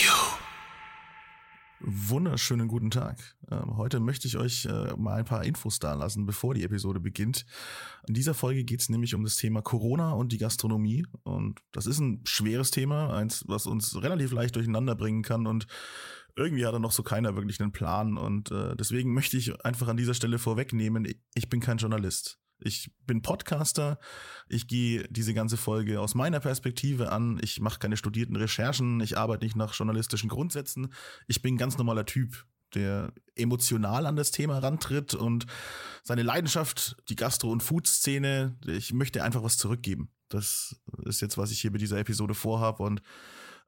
you. Wunderschönen guten Tag. Ähm, heute möchte ich euch äh, mal ein paar Infos da lassen, bevor die Episode beginnt. In dieser Folge geht es nämlich um das Thema Corona und die Gastronomie. Und das ist ein schweres Thema, eins, was uns relativ leicht durcheinander bringen kann. Und irgendwie hat da noch so keiner wirklich einen Plan. Und äh, deswegen möchte ich einfach an dieser Stelle vorwegnehmen, ich bin kein Journalist. Ich bin Podcaster. Ich gehe diese ganze Folge aus meiner Perspektive an. Ich mache keine studierten Recherchen. Ich arbeite nicht nach journalistischen Grundsätzen. Ich bin ein ganz normaler Typ, der emotional an das Thema rantritt und seine Leidenschaft, die Gastro- und Food-Szene, ich möchte einfach was zurückgeben. Das ist jetzt, was ich hier mit dieser Episode vorhabe und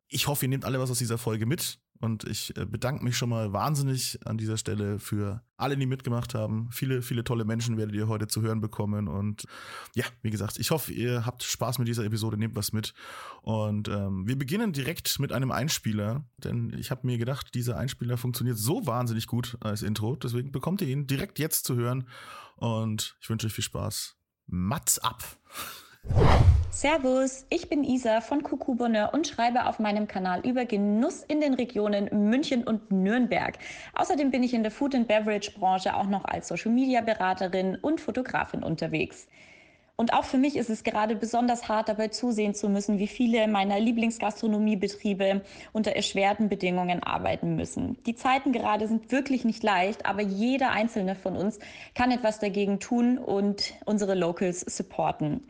ich hoffe, ihr nehmt alle was aus dieser Folge mit. Und ich äh, bedanke mich schon mal wahnsinnig an dieser Stelle für alle, die mitgemacht haben. Viele, viele tolle Menschen werdet ihr heute zu hören bekommen. Und ja, wie gesagt, ich hoffe, ihr habt Spaß mit dieser Episode, nehmt was mit. Und ähm, wir beginnen direkt mit einem Einspieler, denn ich habe mir gedacht, dieser Einspieler funktioniert so wahnsinnig gut als Intro. Deswegen bekommt ihr ihn direkt jetzt zu hören. Und ich wünsche euch viel Spaß. Mats ab! Servus, ich bin Isa von Kuku Bonheur und schreibe auf meinem Kanal über Genuss in den Regionen München und Nürnberg. Außerdem bin ich in der Food and Beverage Branche auch noch als Social Media Beraterin und Fotografin unterwegs. Und auch für mich ist es gerade besonders hart, dabei zusehen zu müssen, wie viele meiner Lieblingsgastronomiebetriebe unter erschwerten Bedingungen arbeiten müssen. Die Zeiten gerade sind wirklich nicht leicht, aber jeder einzelne von uns kann etwas dagegen tun und unsere Locals supporten.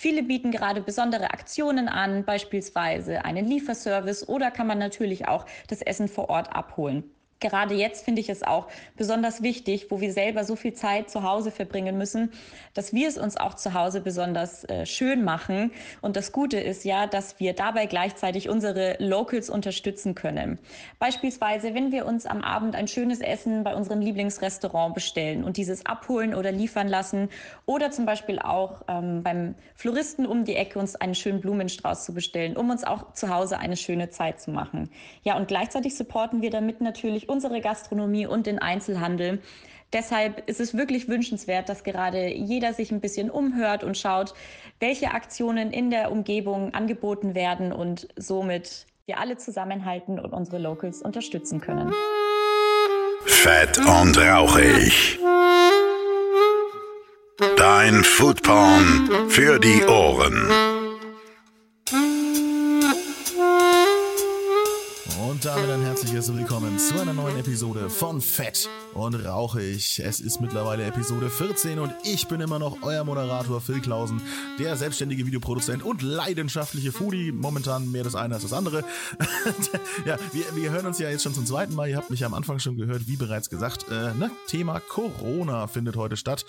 Viele bieten gerade besondere Aktionen an, beispielsweise einen Lieferservice oder kann man natürlich auch das Essen vor Ort abholen. Gerade jetzt finde ich es auch besonders wichtig, wo wir selber so viel Zeit zu Hause verbringen müssen, dass wir es uns auch zu Hause besonders äh, schön machen. Und das Gute ist ja, dass wir dabei gleichzeitig unsere Locals unterstützen können. Beispielsweise, wenn wir uns am Abend ein schönes Essen bei unserem Lieblingsrestaurant bestellen und dieses abholen oder liefern lassen oder zum Beispiel auch ähm, beim Floristen um die Ecke uns einen schönen Blumenstrauß zu bestellen, um uns auch zu Hause eine schöne Zeit zu machen. Ja, und gleichzeitig supporten wir damit natürlich unsere Gastronomie und den Einzelhandel. Deshalb ist es wirklich wünschenswert, dass gerade jeder sich ein bisschen umhört und schaut, welche Aktionen in der Umgebung angeboten werden und somit wir alle zusammenhalten und unsere Locals unterstützen können. Fett und rauchig. Dein Foodporn für die Ohren. Und damit ein herzliches Willkommen zu einer neuen Episode von Fett und Rauchig. Es ist mittlerweile Episode 14 und ich bin immer noch euer Moderator Phil Klausen, der selbstständige Videoproduzent und leidenschaftliche Foodie. Momentan mehr das eine als das andere. ja, wir, wir hören uns ja jetzt schon zum zweiten Mal. Ihr habt mich ja am Anfang schon gehört, wie bereits gesagt. Äh, ne? Thema Corona findet heute statt.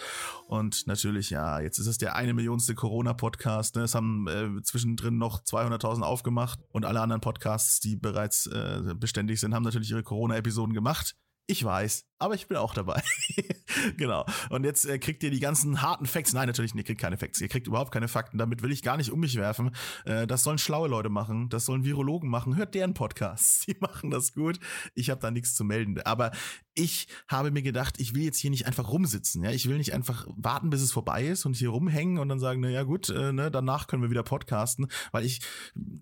Und natürlich, ja, jetzt ist es der eine Millionste Corona-Podcast. Ne? Es haben äh, zwischendrin noch 200.000 aufgemacht und alle anderen Podcasts, die bereits äh, beständig sind, haben natürlich ihre Corona-Episoden gemacht. Ich weiß, aber ich bin auch dabei. genau. Und jetzt äh, kriegt ihr die ganzen harten Facts. Nein, natürlich, ihr kriegt keine Facts. Ihr kriegt überhaupt keine Fakten. Damit will ich gar nicht um mich werfen. Äh, das sollen schlaue Leute machen. Das sollen Virologen machen. Hört deren Podcasts. Die machen das gut. Ich habe da nichts zu melden. Aber ich habe mir gedacht, ich will jetzt hier nicht einfach rumsitzen. Ja, ich will nicht einfach warten, bis es vorbei ist und hier rumhängen und dann sagen, na ja gut, äh, ne, danach können wir wieder podcasten, weil ich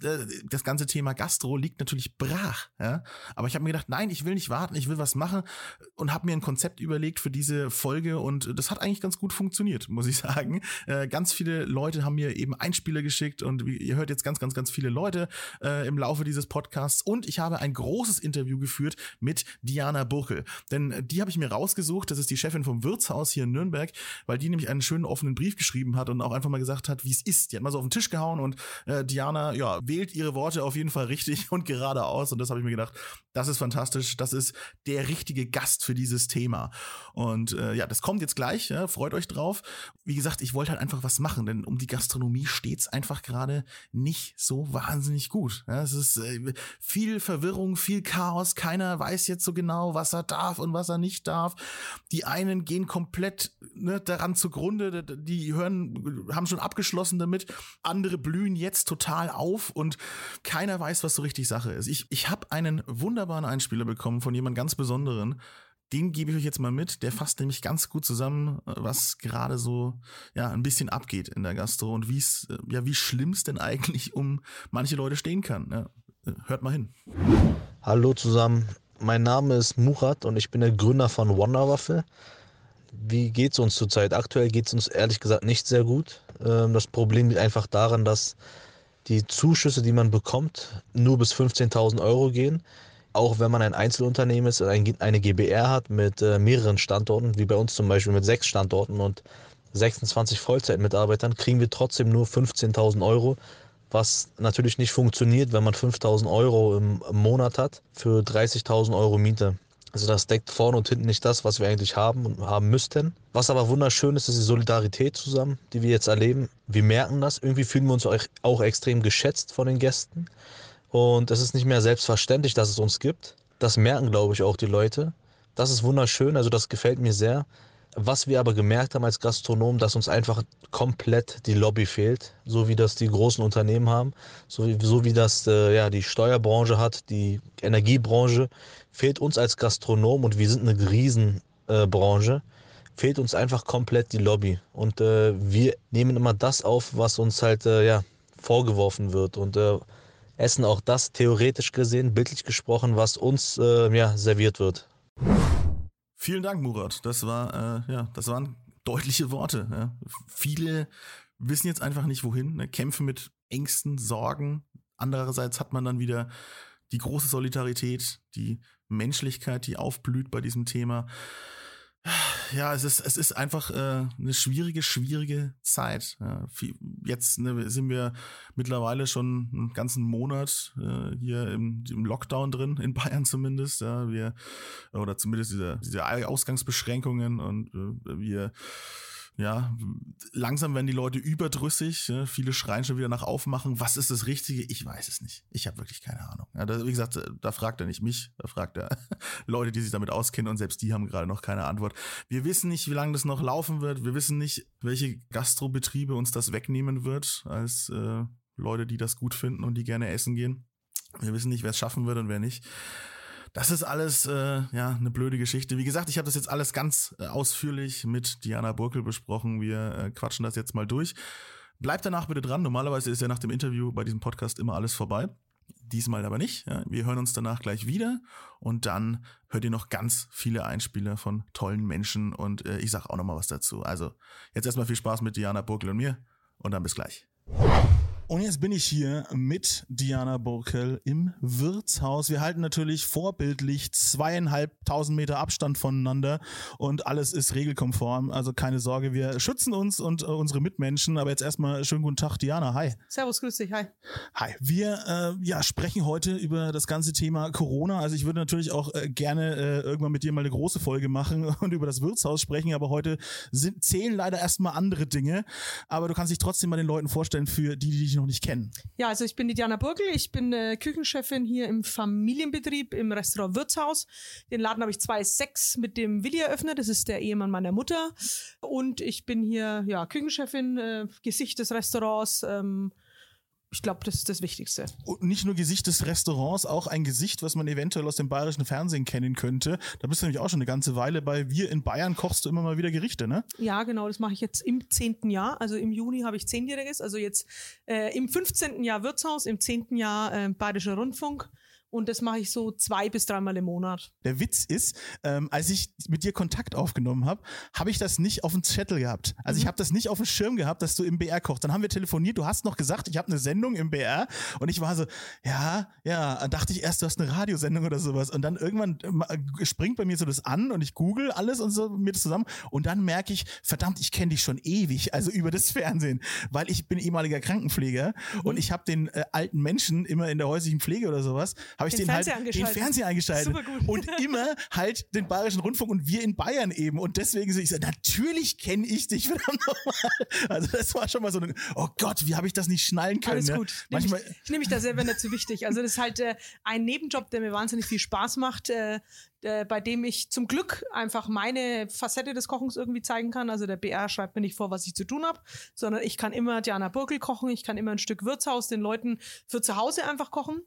äh, das ganze Thema Gastro liegt natürlich brach. Ja, aber ich habe mir gedacht, nein, ich will nicht warten. Ich will was machen und und habe mir ein Konzept überlegt für diese Folge und das hat eigentlich ganz gut funktioniert, muss ich sagen. Äh, ganz viele Leute haben mir eben Einspieler geschickt und ihr hört jetzt ganz, ganz, ganz viele Leute äh, im Laufe dieses Podcasts und ich habe ein großes Interview geführt mit Diana Burkel, denn die habe ich mir rausgesucht, das ist die Chefin vom Wirtshaus hier in Nürnberg, weil die nämlich einen schönen offenen Brief geschrieben hat und auch einfach mal gesagt hat, wie es ist. Die hat mal so auf den Tisch gehauen und äh, Diana, ja, wählt ihre Worte auf jeden Fall richtig und gerade aus und das habe ich mir gedacht, das ist fantastisch, das ist der richtige Gast für dieses Thema. Und äh, ja, das kommt jetzt gleich, ja, freut euch drauf. Wie gesagt, ich wollte halt einfach was machen, denn um die Gastronomie steht's einfach gerade nicht so wahnsinnig gut. Ja, es ist äh, viel Verwirrung, viel Chaos, keiner weiß jetzt so genau, was er darf und was er nicht darf. Die einen gehen komplett ne, daran zugrunde, die hören, haben schon abgeschlossen damit, andere blühen jetzt total auf und keiner weiß, was so richtig Sache ist. Ich, ich habe einen wunderbaren Einspieler bekommen von jemand ganz Besonderen, den gebe ich euch jetzt mal mit. Der fasst nämlich ganz gut zusammen, was gerade so ja ein bisschen abgeht in der Gastro und wie es ja wie schlimm es denn eigentlich um manche Leute stehen kann. Ja, hört mal hin. Hallo zusammen, mein Name ist Murat und ich bin der Gründer von Wonderwaffel. Wie geht es uns zurzeit? Aktuell geht es uns ehrlich gesagt nicht sehr gut. Ähm, das Problem liegt einfach daran, dass die Zuschüsse, die man bekommt, nur bis 15.000 Euro gehen. Auch wenn man ein Einzelunternehmen ist und eine GBR hat mit äh, mehreren Standorten, wie bei uns zum Beispiel mit sechs Standorten und 26 Vollzeitmitarbeitern, kriegen wir trotzdem nur 15.000 Euro, was natürlich nicht funktioniert, wenn man 5.000 Euro im Monat hat für 30.000 Euro Miete. Also das deckt vorne und hinten nicht das, was wir eigentlich haben und haben müssten. Was aber wunderschön ist, ist die Solidarität zusammen, die wir jetzt erleben. Wir merken das. Irgendwie fühlen wir uns auch extrem geschätzt von den Gästen. Und es ist nicht mehr selbstverständlich, dass es uns gibt. Das merken, glaube ich, auch die Leute. Das ist wunderschön, also das gefällt mir sehr. Was wir aber gemerkt haben als Gastronom, dass uns einfach komplett die Lobby fehlt, so wie das die großen Unternehmen haben, so wie, so wie das äh, ja, die Steuerbranche hat, die Energiebranche, fehlt uns als Gastronom und wir sind eine Riesenbranche, äh, fehlt uns einfach komplett die Lobby. Und äh, wir nehmen immer das auf, was uns halt äh, ja, vorgeworfen wird und äh, essen auch das theoretisch gesehen, bildlich gesprochen, was uns äh, ja, serviert wird. Vielen Dank, Murat. Das war, äh, ja, das waren deutliche Worte. Ja. Viele wissen jetzt einfach nicht wohin, ne? kämpfen mit Ängsten, Sorgen. Andererseits hat man dann wieder die große Solidarität, die Menschlichkeit, die aufblüht bei diesem Thema ja, es ist, es ist einfach äh, eine schwierige, schwierige Zeit. Ja, jetzt ne, sind wir mittlerweile schon einen ganzen Monat äh, hier im, im Lockdown drin, in Bayern zumindest. Ja, wir, oder zumindest diese, diese Ausgangsbeschränkungen und äh, wir ja, langsam werden die Leute überdrüssig. Ja, viele schreien schon wieder nach Aufmachen. Was ist das Richtige? Ich weiß es nicht. Ich habe wirklich keine Ahnung. Ja, da, wie gesagt, da fragt er nicht mich, da fragt er Leute, die sich damit auskennen und selbst die haben gerade noch keine Antwort. Wir wissen nicht, wie lange das noch laufen wird. Wir wissen nicht, welche Gastrobetriebe uns das wegnehmen wird als äh, Leute, die das gut finden und die gerne essen gehen. Wir wissen nicht, wer es schaffen wird und wer nicht. Das ist alles äh, ja eine blöde Geschichte. Wie gesagt, ich habe das jetzt alles ganz äh, ausführlich mit Diana Burkel besprochen. Wir äh, quatschen das jetzt mal durch. Bleibt danach bitte dran. Normalerweise ist ja nach dem Interview bei diesem Podcast immer alles vorbei. Diesmal aber nicht. Ja. Wir hören uns danach gleich wieder und dann hört ihr noch ganz viele Einspieler von tollen Menschen und äh, ich sag auch noch mal was dazu. Also jetzt erstmal viel Spaß mit Diana Burkel und mir und dann bis gleich. Und jetzt bin ich hier mit Diana Burkel im Wirtshaus. Wir halten natürlich vorbildlich zweieinhalbtausend Meter Abstand voneinander und alles ist regelkonform. Also keine Sorge, wir schützen uns und äh, unsere Mitmenschen. Aber jetzt erstmal schönen guten Tag, Diana. Hi. Servus, grüß dich. Hi. Hi. Wir äh, ja, sprechen heute über das ganze Thema Corona. Also ich würde natürlich auch äh, gerne äh, irgendwann mit dir mal eine große Folge machen und über das Wirtshaus sprechen. Aber heute sind, zählen leider erstmal andere Dinge. Aber du kannst dich trotzdem mal den Leuten vorstellen, für die, die dich noch nicht kennen. Ja, also ich bin die Diana Burgel, ich bin äh, Küchenchefin hier im Familienbetrieb im Restaurant Wirtshaus. Den Laden habe ich 2006 mit dem Willi eröffnet, das ist der Ehemann meiner Mutter. Und ich bin hier ja Küchenchefin, äh, Gesicht des Restaurants. Ähm, ich glaube, das ist das Wichtigste. Und nicht nur Gesicht des Restaurants, auch ein Gesicht, was man eventuell aus dem bayerischen Fernsehen kennen könnte. Da bist du nämlich auch schon eine ganze Weile bei Wir in Bayern kochst du immer mal wieder Gerichte, ne? Ja, genau, das mache ich jetzt im zehnten Jahr. Also im Juni habe ich zehnjähriges, also jetzt äh, im 15. Jahr Wirtshaus, im zehnten Jahr äh, Bayerischer Rundfunk. Und das mache ich so zwei bis dreimal im Monat. Der Witz ist, ähm, als ich mit dir Kontakt aufgenommen habe, habe ich das nicht auf dem Zettel gehabt. Also mhm. ich habe das nicht auf dem Schirm gehabt, dass du im BR kochst. Dann haben wir telefoniert, du hast noch gesagt, ich habe eine Sendung im BR und ich war so, ja, ja, dann dachte ich erst, du hast eine Radiosendung oder sowas. Und dann irgendwann äh, springt bei mir so das an und ich google alles und so mir das zusammen und dann merke ich, verdammt, ich kenne dich schon ewig, also über das Fernsehen, weil ich bin ehemaliger Krankenpfleger mhm. und ich habe den äh, alten Menschen immer in der häuslichen Pflege oder sowas habe ich den, den halt den Fernseher eingeschaltet Super gut. und immer halt den Bayerischen Rundfunk und wir in Bayern eben und deswegen so ich so natürlich kenne ich dich verdammt nochmal. Also das war schon mal so ein oh Gott, wie habe ich das nicht schnallen können? Alles ne? gut. Manchmal ich, ich nehme mich da selber nicht zu wichtig. Also das ist halt äh, ein Nebenjob, der mir wahnsinnig viel Spaß macht. Äh, äh, bei dem ich zum Glück einfach meine Facette des Kochens irgendwie zeigen kann. Also der BR schreibt mir nicht vor, was ich zu tun habe, sondern ich kann immer Diana Burkel kochen, ich kann immer ein Stück Wirtshaus den Leuten für zu Hause einfach kochen.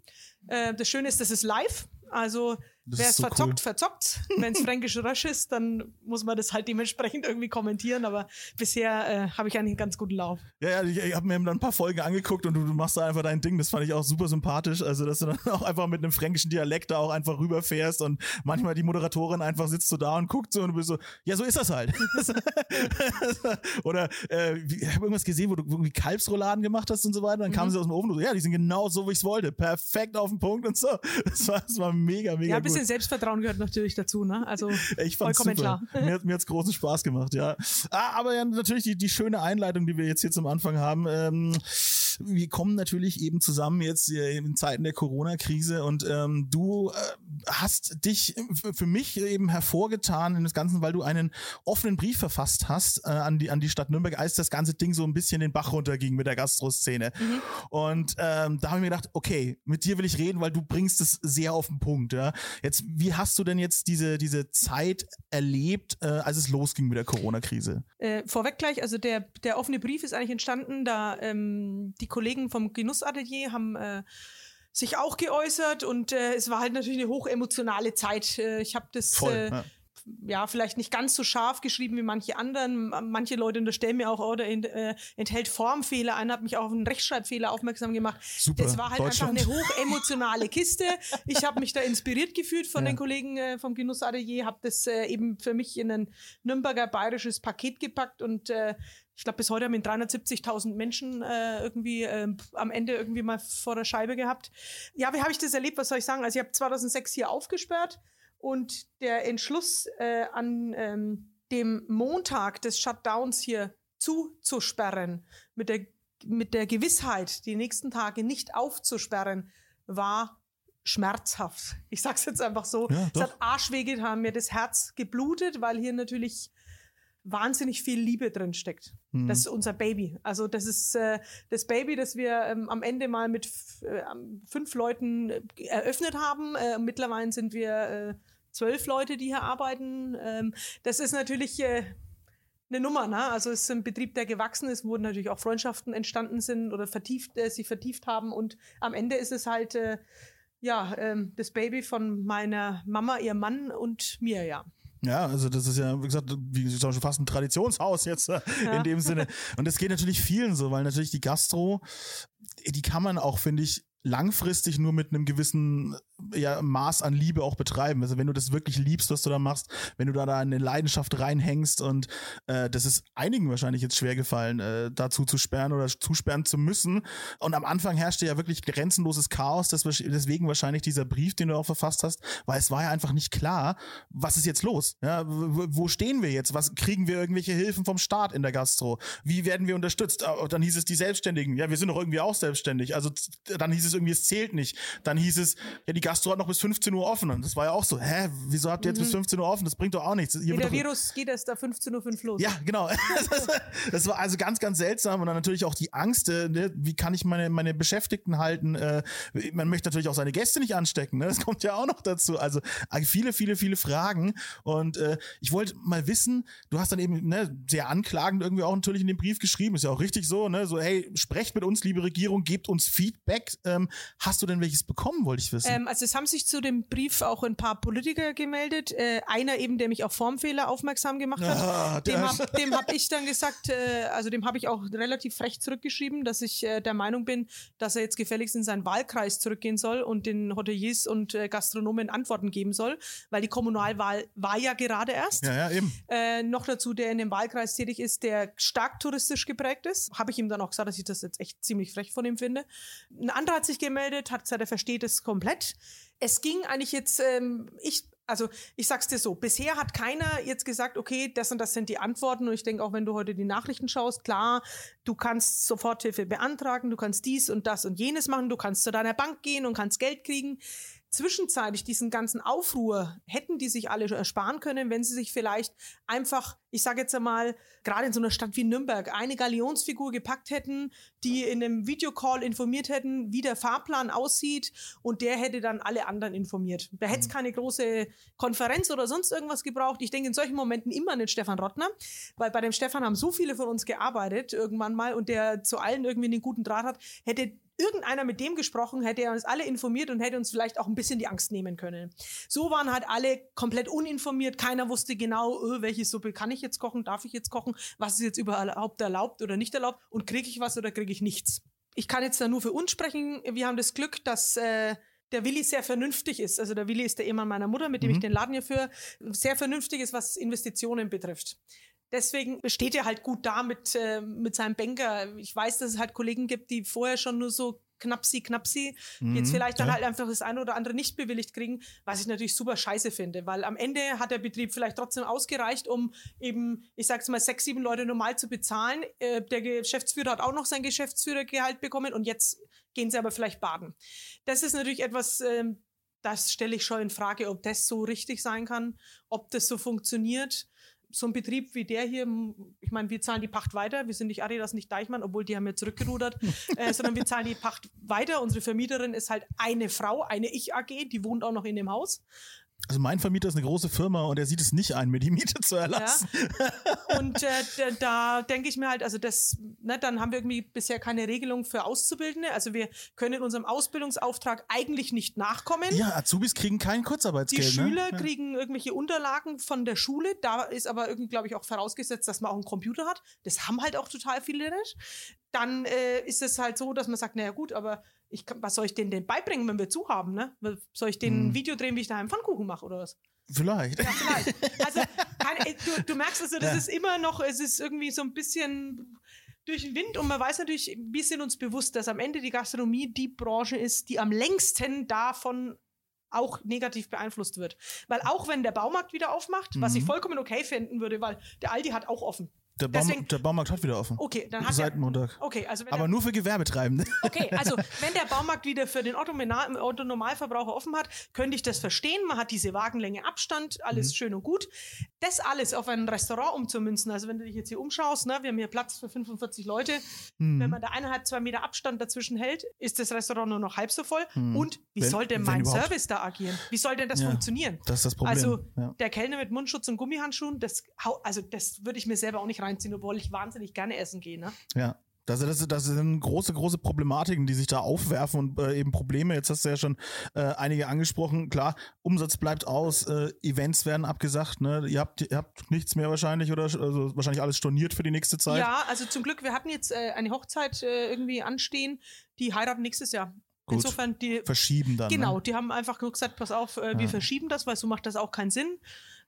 Äh, das Schöne ist, das ist live. Also Das Wer es so verzockt, cool. verzockt. Wenn es fränkisch Rösch ist, dann muss man das halt dementsprechend irgendwie kommentieren. Aber bisher äh, habe ich eigentlich einen ganz guten Lauf. Ja, ja, ich, ich habe mir dann ein paar Folgen angeguckt und du, du machst da einfach dein Ding. Das fand ich auch super sympathisch. Also, dass du dann auch einfach mit einem fränkischen Dialekt da auch einfach rüberfährst und manchmal die Moderatorin einfach sitzt so da und guckt so und du bist so, ja, so ist das halt. Oder äh, ich habe irgendwas gesehen, wo du irgendwie Kalbsrouladen gemacht hast und so weiter. Dann Mhm. kamen sie aus dem Ofen und so, ja, die sind genau so, wie ich es wollte. Perfekt auf den Punkt und so. Das war, das war mega, mega Ja, gut. Bisschen Selbstvertrauen gehört natürlich dazu. Ne? Also Ich fand's vollkommen super. klar. Mir, hat- mir hat's großen Spaß gemacht, ja. Ah, aber ja, natürlich die, die schöne Einleitung, die wir jetzt hier zum Anfang haben. Ähm, wir kommen natürlich eben zusammen jetzt äh, in Zeiten der Corona-Krise und ähm, du äh, hast dich für mich eben hervorgetan in das Ganze, weil du einen offenen Brief verfasst hast äh, an, die, an die Stadt Nürnberg, als das ganze Ding so ein bisschen den Bach runterging mit der Gastroszene. Und ähm, da habe ich mir gedacht, okay, mit dir will ich reden, weil du bringst es sehr auf den Punkt. Ja? Jetzt, wie hast du denn jetzt diese, diese Zeit erlebt, äh, als es losging mit der Corona-Krise? Äh, vorweg gleich, also der, der offene Brief ist eigentlich entstanden, da ähm, die Kollegen vom Genussatelier haben äh, sich auch geäußert und äh, es war halt natürlich eine hochemotionale Zeit. Äh, ich habe das Voll. äh, ja. Ja, vielleicht nicht ganz so scharf geschrieben wie manche anderen. Manche Leute unterstellen mir auch, oh, der ent, äh, enthält Formfehler. Einer hat mich auch auf einen Rechtschreibfehler aufmerksam gemacht. Super. Das war halt einfach eine hochemotionale Kiste. Ich habe mich da inspiriert gefühlt von Ja. den Kollegen äh, vom Genussatelier, habe das äh, eben für mich in ein Nürnberger bayerisches Paket gepackt und äh, ich glaube, bis heute haben ihn 370.000 Menschen äh, irgendwie äh, am Ende irgendwie mal vor der Scheibe gehabt. Ja, wie habe ich das erlebt? Was soll ich sagen? Also ich habe 2006 hier aufgesperrt und der Entschluss äh, an ähm, dem Montag des Shutdowns hier zuzusperren, mit der, mit der Gewissheit, die nächsten Tage nicht aufzusperren, war schmerzhaft. Ich sag's jetzt einfach so. Ja, es hat arschweh getan, mir das Herz geblutet, weil hier natürlich wahnsinnig viel Liebe drin steckt. Mhm. Das ist unser Baby. Also das ist äh, das Baby, das wir ähm, am Ende mal mit äh, fünf Leuten äh, eröffnet haben. Äh, mittlerweile sind wir äh, zwölf Leute, die hier arbeiten. Ähm, das ist natürlich äh, eine Nummer, ne? Also es ist ein Betrieb, der gewachsen ist, wo natürlich auch Freundschaften entstanden sind oder vertieft, äh, sich vertieft haben. Und am Ende ist es halt äh, ja ähm, das Baby von meiner Mama, ihr Mann und mir, ja. Ja, also das ist ja, wie gesagt, wie schon fast ein Traditionshaus jetzt äh, in dem Sinne. Und das geht natürlich vielen so, weil natürlich die Gastro, die kann man auch, finde ich, langfristig nur mit einem gewissen ja, Maß an Liebe auch betreiben. Also wenn du das wirklich liebst, was du da machst, wenn du da, da eine Leidenschaft reinhängst und äh, das ist einigen wahrscheinlich jetzt schwer gefallen, äh, dazu zu sperren oder zusperren zu müssen. Und am Anfang herrschte ja wirklich grenzenloses Chaos, deswegen wahrscheinlich dieser Brief, den du auch verfasst hast, weil es war ja einfach nicht klar, was ist jetzt los? Ja, wo stehen wir jetzt? Was kriegen wir irgendwelche Hilfen vom Staat in der Gastro? Wie werden wir unterstützt? Dann hieß es die Selbstständigen. Ja, wir sind doch irgendwie auch selbstständig. Also dann hieß es irgendwie, es zählt nicht. Dann hieß es, ja, die Gastro hat noch bis 15 Uhr offen. Und das war ja auch so, hä, wieso habt ihr jetzt bis 15 Uhr offen? Das bringt doch auch nichts. Ihr Nee, der Virus geht erst da 15.05 Uhr los. ja, genau. Das war also ganz, ganz seltsam. Und dann natürlich auch die Angst, äh, ne? wie kann ich meine, meine Beschäftigten halten? Äh, man möchte natürlich auch seine Gäste nicht anstecken. Ne? Das kommt ja auch noch dazu. Also äh, viele, viele, viele Fragen. Und äh, ich wollte mal wissen, du hast dann eben ne, sehr anklagend irgendwie auch natürlich in dem Brief geschrieben. Ist ja auch richtig so, ne? So, hey, sprecht mit uns, liebe Regierung, gebt uns Feedback. Ähm, hast du denn welches bekommen, wollte ich wissen? Ähm, also es haben sich zu dem Brief auch ein paar Politiker gemeldet. Äh, einer eben, der mich auf Formfehler aufmerksam gemacht hat. Ah, dem habe hab ich dann gesagt, äh, also dem habe ich auch relativ frech zurückgeschrieben, dass ich äh, der Meinung bin, dass er jetzt gefälligst in seinen Wahlkreis zurückgehen soll und den Hoteliers und äh, Gastronomen Antworten geben soll, weil die Kommunalwahl war ja gerade erst. ja, ja, eben. Äh, noch dazu, der in dem Wahlkreis tätig ist, der stark touristisch geprägt ist. Habe ich ihm dann auch gesagt, dass ich das jetzt echt ziemlich frech von ihm finde. Ein anderer hat sich gemeldet, hat gesagt, er versteht es komplett. Es ging eigentlich jetzt, ähm, ich, also ich sag's dir so, bisher hat keiner jetzt gesagt, okay, das und das sind die Antworten. Und ich denke auch, wenn du heute die Nachrichten schaust, klar, du kannst Soforthilfe beantragen, du kannst dies und das und jenes machen, du kannst zu deiner Bank gehen und kannst Geld kriegen zwischenzeitlich diesen ganzen Aufruhr hätten die sich alle ersparen können, wenn sie sich vielleicht einfach, ich sage jetzt einmal, gerade in so einer Stadt wie Nürnberg, eine Galionsfigur gepackt hätten, die in einem Videocall informiert hätten, wie der Fahrplan aussieht und der hätte dann alle anderen informiert. Da hätte es keine große Konferenz oder sonst irgendwas gebraucht. Ich denke in solchen Momenten immer an den Stefan Rottner, weil bei dem Stefan haben so viele von uns gearbeitet irgendwann mal und der zu allen irgendwie einen guten Draht hat, hätte irgendeiner mit dem gesprochen, hätte er uns alle informiert und hätte uns vielleicht auch ein bisschen die Angst nehmen können. So waren halt alle komplett uninformiert. Keiner wusste genau, öh, welche Suppe kann ich jetzt kochen, darf ich jetzt kochen, was ist jetzt überhaupt erlaubt oder nicht erlaubt und kriege ich was oder kriege ich nichts. Ich kann jetzt da nur für uns sprechen. Wir haben das Glück, dass äh, der Willi sehr vernünftig ist. Also der Willi ist der Ehemann meiner Mutter, mit dem Mhm. ich den Laden hier führe, sehr vernünftig ist, was Investitionen betrifft. Deswegen steht er halt gut da mit, äh, mit seinem Banker. Ich weiß, dass es halt Kollegen gibt, die vorher schon nur so knapsi, knapsi, jetzt vielleicht dann Mhm. ja. halt einfach das eine oder andere nicht bewilligt kriegen, was ich natürlich super scheiße finde, weil am Ende hat der Betrieb vielleicht trotzdem ausgereicht, um eben, ich sag's mal, sechs, sieben Leute normal zu bezahlen. Äh, der Geschäftsführer hat auch noch sein Geschäftsführergehalt bekommen und jetzt gehen sie aber vielleicht baden. Das ist natürlich etwas, ähm, das stelle ich schon in Frage, ob das so richtig sein kann, ob das so funktioniert. So ein Betrieb wie der hier, ich meine, wir zahlen die Pacht weiter. Wir sind nicht Adidas, nicht Deichmann, obwohl die haben ja zurückgerudert, äh, sondern wir zahlen die Pacht weiter. Unsere Vermieterin ist halt eine Frau, eine Ich-AG, die wohnt auch noch in dem Haus. Also mein Vermieter ist eine große Firma und er sieht es nicht ein, mir die Miete zu erlassen. Und äh, da, denke ich mir halt, also das, ne, dann haben wir irgendwie bisher keine Regelung für Auszubildende. Also wir können unserem Ausbildungsauftrag eigentlich nicht nachkommen. Ja, Azubis kriegen kein Die Kurzarbeitsgeld. Schüler ne? kriegen irgendwelche Unterlagen von der Schule. Da ist aber irgendwie, glaube ich, auch vorausgesetzt, dass man auch einen Computer hat. Das haben halt auch total viele nicht. Dann äh, ist es halt so, dass man sagt, naja gut, aber ich kann, was soll ich denen denn beibringen, wenn wir zu haben? Ne? Soll ich denen Hm. ein Video drehen, wie ich daheim Pfannkuchen mache oder was? Vielleicht. Ja, vielleicht. Also, keine, du, du merkst also, das Ja. ist immer noch, es ist irgendwie so ein bisschen durch den Wind und man weiß natürlich, wir sind uns bewusst, dass am Ende die Gastronomie die Branche ist, die am längsten davon auch negativ beeinflusst wird. Weil auch wenn der Baumarkt wieder aufmacht, was ich Mhm. vollkommen okay finden würde, weil der Aldi hat auch offen. Der, Baum, Deswegen- der Baumarkt hat wieder offen. Okay, dann hat Seit Montag. Okay, also wenn Aber der, nur für Gewerbetreibende. Okay, also wenn der Baumarkt wieder für den Otto-Normalverbraucher offen hat, könnte ich das verstehen. Man hat diese Wagenlänge Abstand, alles Mhm. schön und gut. Das alles auf ein Restaurant umzumünzen, also wenn du dich jetzt hier umschaust, ne, wir haben hier Platz für 45 Leute. Mhm. Wenn man da eineinhalb, zwei Meter Abstand dazwischen hält, ist das Restaurant nur noch halb so voll. Mhm. Und wie Wenn- soll denn mein überhaupt. Service da agieren? Wie soll denn das Ja, funktionieren? Das ist das Problem. Also ja. der Kellner mit Mundschutz und Gummihandschuhen, das, also das würde ich mir selber auch nicht reinziehen, obwohl ich wahnsinnig gerne essen gehe. Ne? Ja. Das, das, das sind große, große Problematiken, die sich da aufwerfen und äh, eben Probleme. Jetzt hast du ja schon äh, einige angesprochen. Klar, Umsatz bleibt aus, äh, Events werden abgesagt. Ne? Ihr, habt, ihr habt nichts mehr wahrscheinlich oder also wahrscheinlich alles storniert für die nächste Zeit. Ja, also zum Glück, wir hatten jetzt äh, eine Hochzeit äh, irgendwie anstehen, die heiraten nächstes Jahr. Gut. Insofern, die, Verschieben dann. genau, Ne? die haben einfach gesagt, pass auf, äh, wir Ja. verschieben das, weil so macht das auch keinen Sinn.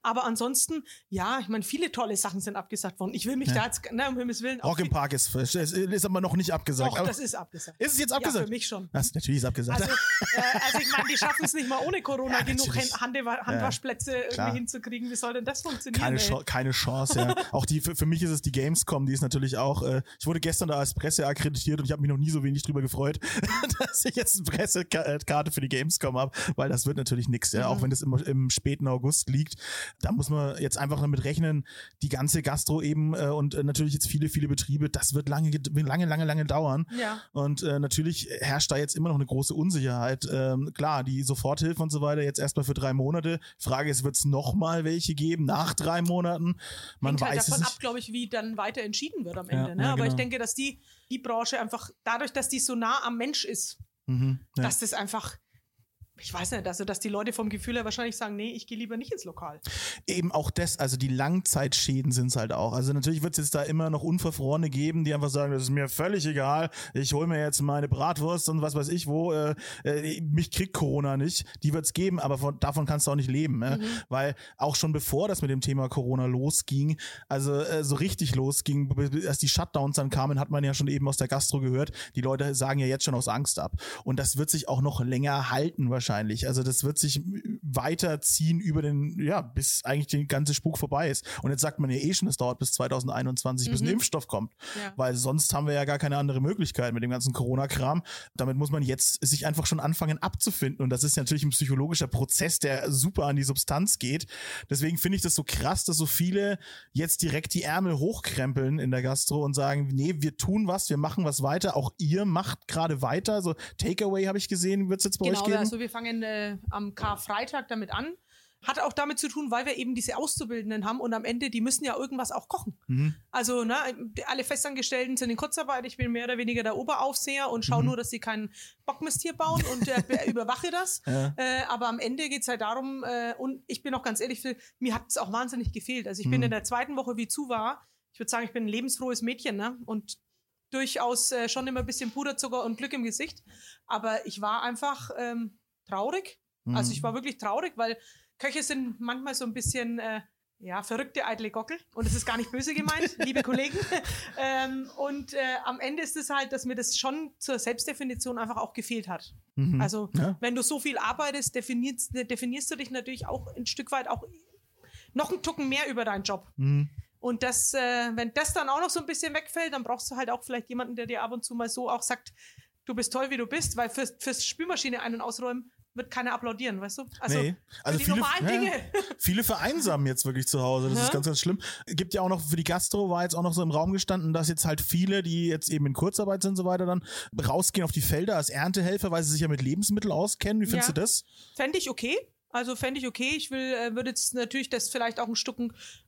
Aber ansonsten, ja, ich meine, viele tolle Sachen sind abgesagt worden. Ich will mich Ja. da jetzt, ne, um Himmels Willen. auch Rock im Park ist, es ist aber noch nicht abgesagt. Doch, das ist abgesagt. ist es jetzt Ja, abgesagt? für mich schon. Das, natürlich ist abgesagt. Also, äh, also ich meine, die schaffen es nicht mal ohne Corona Ja, genug. Hand Handwaschplätze irgendwie klar. hinzukriegen. Wie soll denn das funktionieren? keine? Chance, keine Chance, ja. auch die, für, für mich ist es die Gamescom, die ist natürlich auch, äh, ich wurde gestern da als Presse akkreditiert und ich habe mich noch nie so wenig drüber gefreut, dass ich jetzt eine Pressekarte für die Gamescom habe, weil das wird natürlich nix, ja, Mhm. auch wenn das im, im späten August liegt. Da muss man jetzt einfach damit rechnen, die ganze Gastro eben äh, und äh, natürlich jetzt viele, viele Betriebe, das wird lange, lange, lange, lange dauern. Ja. Und äh, natürlich herrscht da jetzt immer noch eine große Unsicherheit. Ähm, klar, die Soforthilfe und so weiter jetzt erstmal für drei Monate. Frage ist, wird es nochmal welche geben nach drei Monaten? Man Hängt halt weiß es davon nicht. ab, glaube ich, wie dann weiter entschieden wird am Ja, Ende. Ne? ja, Aber ich genau. denke, dass die, die Branche einfach, dadurch, dass die so nah am Mensch ist, Mhm, ja. dass das einfach, ich weiß nicht, also dass die Leute vom Gefühl her wahrscheinlich sagen, nee, ich gehe lieber nicht ins Lokal. Eben auch das, also die Langzeitschäden sind es halt auch. Also natürlich wird es jetzt da immer noch Unverfrorene geben, die einfach sagen, das ist mir völlig egal, ich hole mir jetzt meine Bratwurst und was weiß ich wo, äh, äh, mich kriegt Corona nicht. Die wird es geben, aber von, davon kannst du auch nicht leben. Ne? Weil auch schon bevor das mit dem Thema Corona losging, also äh, so richtig losging, als die Shutdowns dann kamen, hat man ja schon eben aus der Gastro gehört, die Leute sagen ja jetzt schon aus Angst ab. Und das wird sich auch noch länger halten wahrscheinlich. Also das wird sich weiterziehen über den, ja, bis eigentlich der ganze Spuk vorbei ist. Und jetzt sagt man ja eh schon, es dauert bis 2021, bis ein Mhm. Impfstoff kommt. Ja. Weil sonst haben wir ja gar keine andere Möglichkeit mit dem ganzen Corona-Kram. Damit muss man jetzt sich einfach schon anfangen abzufinden. Und das ist natürlich ein psychologischer Prozess, der super an die Substanz geht. Deswegen finde ich das so krass, dass so viele jetzt direkt die Ärmel hochkrempeln in der Gastro und sagen, nee, wir tun was, wir machen was weiter. Auch ihr macht gerade weiter. So Takeaway habe ich gesehen, wird es jetzt bei euch Genau, geben? also wir fangen äh, am Karfreitag damit an. hat auch damit zu tun, weil wir eben diese Auszubildenden haben und am Ende, die müssen ja irgendwas auch kochen. Mhm. Also, ne, alle Festangestellten sind in Kurzarbeit, ich bin mehr oder weniger der Oberaufseher und schaue Mhm. nur, dass sie keinen Bockmist hier bauen und äh, be- überwache das. Ja. Äh, aber am Ende geht's halt darum, äh, und ich bin auch ganz ehrlich, mir hat es auch wahnsinnig gefehlt. Also ich bin Mhm. in der zweiten Woche, wie zu war, ich würde sagen, ich bin ein lebensfrohes Mädchen, ne? Und durchaus äh, schon immer ein bisschen Puderzucker und Glück im Gesicht. Aber ich war einfach ähm, traurig. Also Mhm. ich war wirklich traurig, weil Köche sind manchmal so ein bisschen äh, ja, verrückte eitle Gockel. Und es ist gar nicht böse gemeint, liebe Kollegen. ähm, und äh, am Ende ist es halt, dass mir das schon zur Selbstdefinition einfach auch gefehlt hat. Mhm. Also Ja. wenn du so viel arbeitest, definierst, definierst du dich natürlich auch ein Stück weit auch noch einen Tucken mehr über deinen Job. Mhm. Und das, äh, wenn das dann auch noch so ein bisschen wegfällt, dann brauchst du halt auch vielleicht jemanden, der dir ab und zu mal so auch sagt, du bist toll, wie du bist, weil fürs, fürs Spülmaschine ein- und ausräumen wird keiner applaudieren, weißt du? Also, nee. Also die viele, normalen ja, Dinge. viele vereinsamen jetzt wirklich zu Hause. Das Ja. ist ganz, ganz schlimm. Gibt ja auch noch für die Gastro war jetzt auch noch so im Raum gestanden, dass jetzt halt viele, die jetzt eben in Kurzarbeit sind und so weiter, dann rausgehen auf die Felder als Erntehelfer, weil sie sich ja mit Lebensmitteln auskennen. Wie findest Ja. du das? Fände ich okay. Also fände ich okay. Ich will, äh, würde jetzt natürlich das vielleicht auch ein Stück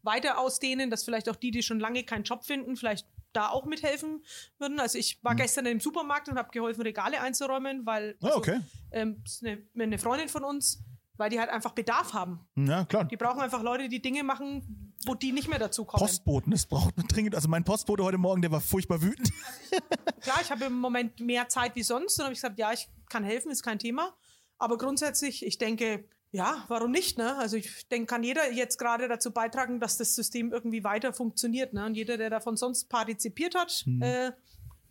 weiter ausdehnen, dass vielleicht auch die, die schon lange keinen Job finden, vielleicht da auch mithelfen würden. Also ich war gestern im Supermarkt und habe geholfen, Regale einzuräumen, weil. Ah, also, okay. ähm, ist eine, eine Freundin von uns, weil die halt einfach Bedarf haben. Ja, klar. Die brauchen einfach Leute, die Dinge machen, wo die nicht mehr dazu kommen. Postboten, das braucht man dringend. Also mein Postbote heute Morgen, der war furchtbar wütend. Klar, ich habe im Moment mehr Zeit wie sonst. Dann habe ich gesagt, ja, ich kann helfen, ist kein Thema. Aber grundsätzlich, ich denke, ja, warum nicht? Ne? Also ich denke, kann jeder jetzt gerade dazu beitragen, dass das System irgendwie weiter funktioniert. Ne? Und jeder, der davon sonst partizipiert hat, Hm. äh,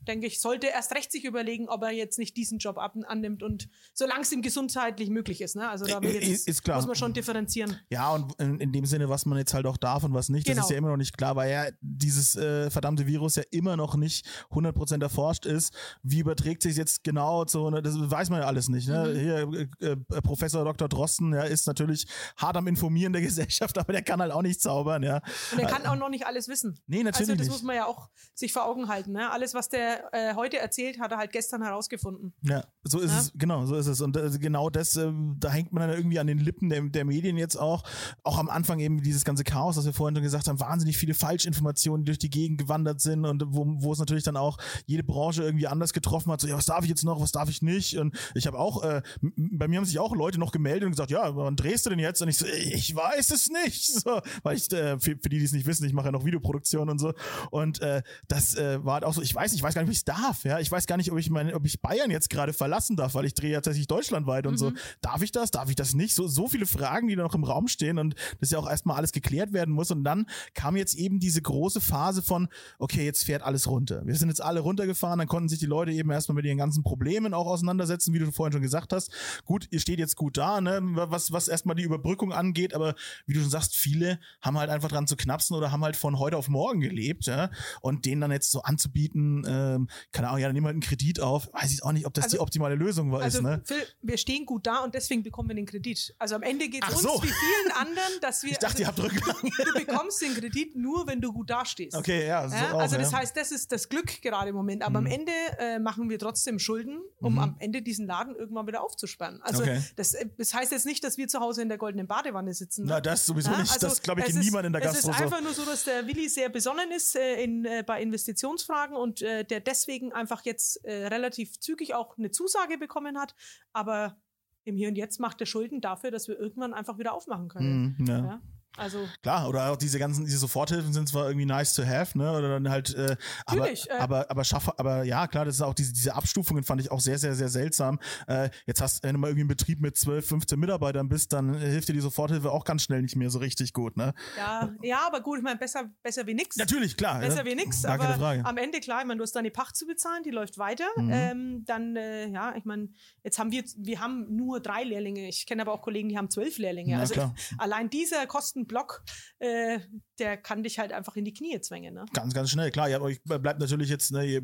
denke ich, sollte erst recht sich überlegen, ob er jetzt nicht diesen Job ab annimmt und solange es ihm gesundheitlich möglich ist. Ne? Also da Äh, jetzt, ist muss man schon differenzieren. Ja, und in, in dem Sinne, was man jetzt halt auch darf und was nicht, das Genau. ist ja immer noch nicht klar, weil ja dieses äh, verdammte Virus ja immer noch nicht 100% erforscht ist. Wie überträgt sich jetzt genau ne, das weiß man ja alles nicht. Ne? Mhm. Hier, äh, äh, Professor Dr. Drosten, ja, ist natürlich hart am Informieren der Gesellschaft, aber der kann halt auch nicht zaubern, ja. Und er kann auch noch nicht alles wissen. Nee, natürlich Also das nicht. muss man ja auch sich vor Augen halten. Ne? Alles, was der äh, heute erzählt, hat er halt gestern herausgefunden. Ja, so ist Ja? es, genau, so ist es. Und äh, genau das, ähm, da hängt man dann irgendwie an den Lippen der, der Medien jetzt auch. Auch am Anfang eben dieses ganze Chaos, das wir vorhin schon gesagt haben, wahnsinnig viele Falschinformationen, die durch die Gegend gewandert sind und wo, wo es natürlich dann auch jede Branche irgendwie anders getroffen hat. So, ja, was darf ich jetzt noch, was darf ich nicht? Und ich habe auch, äh, bei mir haben sich auch Leute noch gemeldet und gesagt, ja, wann drehst du denn jetzt? Und ich so, ich weiß es nicht. So, weil ich, äh, für, für die, die es nicht wissen, ich mache ja noch Videoproduktion und so. Und äh, das äh, war halt auch so, ich weiß, nicht, ich weiß gar nicht, ob ich es darf, ja. Ich weiß gar nicht, ob ich meine, ob ich Bayern jetzt gerade verlassen darf, weil ich drehe ja tatsächlich deutschlandweit und so. Darf ich das? Darf ich das nicht? So, so viele Fragen, die da noch im Raum stehen und das ja auch erstmal alles geklärt werden muss. Und dann kam jetzt eben diese große Phase von, okay, jetzt fährt alles runter. Wir sind jetzt alle runtergefahren, dann konnten sich die Leute eben erstmal mit ihren ganzen Problemen auch auseinandersetzen, wie du vorhin schon gesagt hast. Gut, ihr steht jetzt gut da, ne, was, was erstmal die Überbrückung angeht, aber wie du schon sagst, viele haben halt einfach dran zu knapsen oder haben halt von heute auf morgen gelebt, ja, und denen dann jetzt so anzubieten, ähm, keine Ahnung, ja, dann nehmen wir halt einen Kredit auf, weiß ich auch nicht, ob das Also- die optimale Lösung war, Also ist, ne? Phil, wir stehen gut da und deswegen bekommen wir den Kredit. Also am Ende geht es uns so. wie vielen anderen, dass wir. Ich dachte, ihr habt also, du bekommst den Kredit nur, wenn du gut dastehst. Okay, ja, so Ja, auch, also das ja. Mhm. heißt, das ist das Glück gerade im Moment. Aber am Ende äh, machen wir trotzdem Schulden, um am Ende diesen Laden irgendwann wieder aufzusperren. Also Okay. das, äh, das heißt jetzt nicht, dass wir zu Hause in der goldenen Badewanne sitzen. Na, das sowieso Ja, nicht. also das glaube ich es ist- niemand in der Es Gastro ist so. einfach nur so, dass der Willi sehr besonnen ist äh, in, äh, bei Investitionsfragen und äh, der deswegen einfach jetzt äh, relativ zügig auch eine Zusage bekommen hat. Aber im Hier und Jetzt macht er Schulden dafür, dass wir irgendwann einfach wieder aufmachen können. Mhm, ja. Ja? Also Klar, oder auch diese ganzen, diese Soforthilfen sind zwar irgendwie nice to have, ne? Oder dann halt, äh, aber, äh, aber, aber schaffe, aber ja, klar, das ist auch diese, diese Abstufungen fand ich auch sehr, sehr, sehr seltsam. Äh, jetzt hast, wenn du mal irgendwie einen Betrieb mit 12, 15 Mitarbeitern bist, dann hilft dir die Soforthilfe auch ganz schnell nicht mehr so richtig gut, ne? ja, ja, aber gut, ich meine, besser, besser wie nichts. Natürlich, klar. Besser ja. wie nix, Gar aber Frage. Mhm. am Ende klar, ich meine, du hast deine Pacht zu bezahlen, die läuft weiter. Ähm, dann, äh, ja, ich meine, jetzt haben wir, wir haben nur drei Lehrlinge. Ich kenne aber auch Kollegen, die haben zwölf Lehrlinge. Na, also klar. allein dieser guten Block, äh, der kann dich halt einfach in die Knie zwängen. Ne? Ganz, ganz schnell, klar. Ja, aber ich bleibt natürlich jetzt, ne,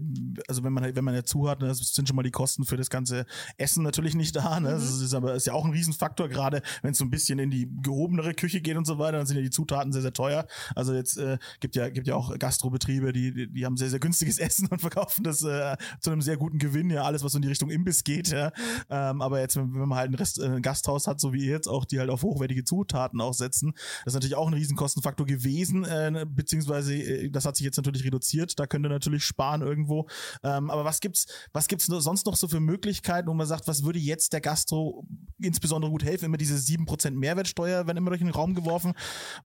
also wenn man halt, wenn man ja zu hat, ne, sind schon mal die Kosten für das ganze Essen natürlich nicht da. Ne? Mhm. Das ist aber ist ja auch ein Riesenfaktor, gerade wenn es so ein bisschen in die gehobenere Küche geht und so weiter, dann sind ja die Zutaten sehr, sehr teuer. Also jetzt äh, gibt ja, gibt ja auch Gastrobetriebe, die, die, die haben sehr, sehr günstiges Essen und verkaufen das äh, zu einem sehr guten Gewinn, ja, alles, was so in die Richtung Imbiss geht, ja. Ähm, aber jetzt, wenn, wenn man halt ein, Rest, äh, ein Gasthaus hat, so wie ihr jetzt auch, die halt auf hochwertige Zutaten auch setzen, das ist natürlich auch ein Riesenkostenfaktor gewesen, äh, beziehungsweise äh, das hat sich jetzt natürlich reduziert. Da könnt ihr natürlich sparen irgendwo. Ähm, aber was gibt's, was gibt's sonst noch so für Möglichkeiten, wo man sagt, was würde jetzt der Gastro insbesondere gut helfen? Immer diese 7% Mehrwertsteuer werden immer durch den Raum geworfen.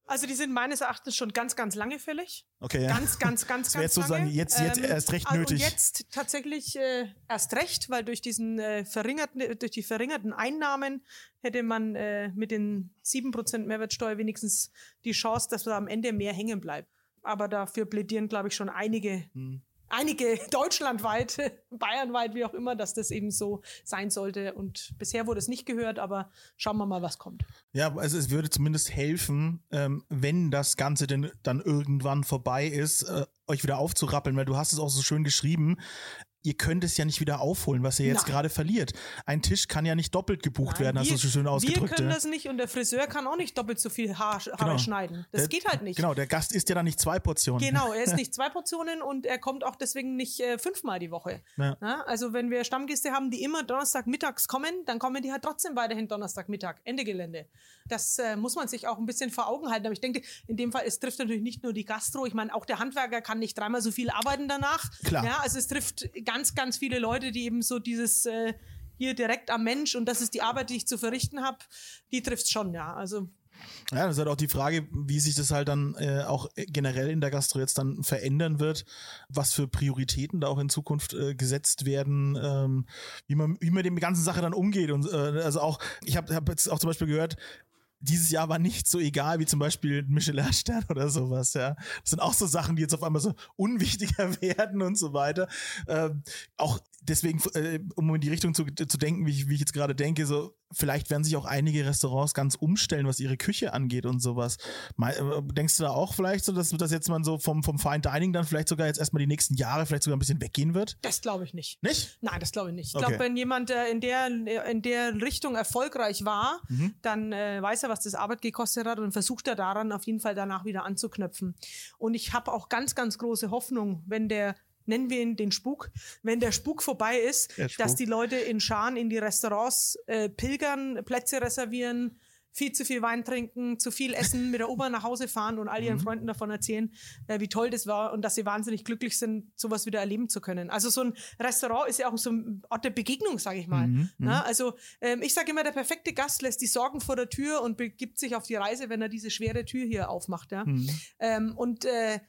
Also die sind meines Erachtens schon ganz, ganz lange fällig. Okay, ja. Ganz, ganz, ganz, Das ganz jetzt sozusagen lange. Ähm, jetzt- jetzt erst recht also nötig. Und jetzt tatsächlich äh, erst recht, weil durch diesen äh, verringerten, durch die verringerten Einnahmen hätte man äh, mit den 7% Mehrwertsteuer wenigstens die Chance, dass da am Ende mehr hängen bleibt. Aber dafür plädieren, glaube ich, schon einige, Hm. Einige deutschlandweit, bayernweit, wie auch immer, dass das eben so sein sollte. Und bisher wurde es nicht gehört, aber schauen wir mal, was kommt. Ja, also es würde zumindest helfen, ähm, wenn das Ganze denn dann irgendwann vorbei ist, äh, euch wieder aufzurappeln, weil du hast es auch so schön geschrieben. Ihr könnt es ja nicht wieder aufholen, was ihr jetzt gerade verliert. Ein Tisch kann ja nicht doppelt gebucht Nein, werden, hast du so schön ausgedrückt. Wir können ja. das nicht und der Friseur kann auch nicht doppelt so viel Haar, Haare Genau. schneiden. Das Der- geht halt nicht. Genau, der Gast isst ja dann nicht zwei Portionen. Genau, er ist nicht zwei Portionen und er kommt auch deswegen nicht äh, fünfmal die Woche. Ja. Ja, also wenn wir Stammgäste haben, die immer Donnerstagmittags kommen, dann kommen die halt trotzdem weiterhin Donnerstagmittag. Ende Gelände. Das äh, muss man sich auch ein bisschen vor Augen halten. Aber ich denke, in dem Fall, es trifft natürlich nicht nur die Gastro. Ich meine, auch der Handwerker kann nicht dreimal so viel arbeiten danach. Klar. Also es trifft ganz, ganz viele Leute, die eben so dieses äh, hier direkt am Mensch und das ist die Arbeit, die ich zu verrichten habe, die trifft schon, ja. Also Ja, das ist halt auch die Frage, wie sich das halt dann äh, auch generell in der Gastro jetzt dann verändern wird, was für Prioritäten da auch in Zukunft äh, gesetzt werden, ähm, wie man wie man mit der ganzen Sache dann umgeht und äh, also auch ich habe hab jetzt auch zum Beispiel gehört, dieses Jahr war nicht so egal wie zum Beispiel Michelin-Stern oder sowas, ja. Das sind auch so Sachen, die jetzt auf einmal so unwichtiger werden und so weiter. Ähm, auch deswegen, äh, um in die Richtung zu, zu denken, wie ich, wie ich jetzt gerade denke, so vielleicht werden sich auch einige Restaurants ganz umstellen, was ihre Küche angeht und sowas. Äh, Denkst du da auch vielleicht so, dass das jetzt mal so vom, vom Fine Dining dann vielleicht sogar jetzt erstmal die nächsten Jahre vielleicht sogar ein bisschen weggehen wird? das glaube ich nicht. Nicht? Nein, das glaube ich nicht. Ich Okay. glaube, wenn jemand äh, in, der, in der Richtung erfolgreich war, Mhm. dann äh, weiß er, was das Arbeit gekostet hat und versucht er daran auf jeden Fall danach wieder anzuknüpfen. Und ich habe auch ganz, ganz große Hoffnung, wenn der nennen wir ihn den Spuk, wenn der Spuk vorbei ist, Spuk. dass die Leute in Scharen in die Restaurants äh, pilgern, Plätze reservieren, viel zu viel Wein trinken, zu viel essen, mit der U-Bahn nach Hause fahren und all Mhm. ihren Freunden davon erzählen, äh, wie toll das war und dass sie wahnsinnig glücklich sind, sowas wieder erleben zu können. Also so ein Restaurant ist ja auch so ein Ort der Begegnung, sage ich mal. Mhm, Na, also ähm, ich sage immer, der perfekte Gast lässt die Sorgen vor der Tür und begibt sich auf die Reise, wenn er diese schwere Tür hier aufmacht. Ja? Mhm. Ähm, und äh,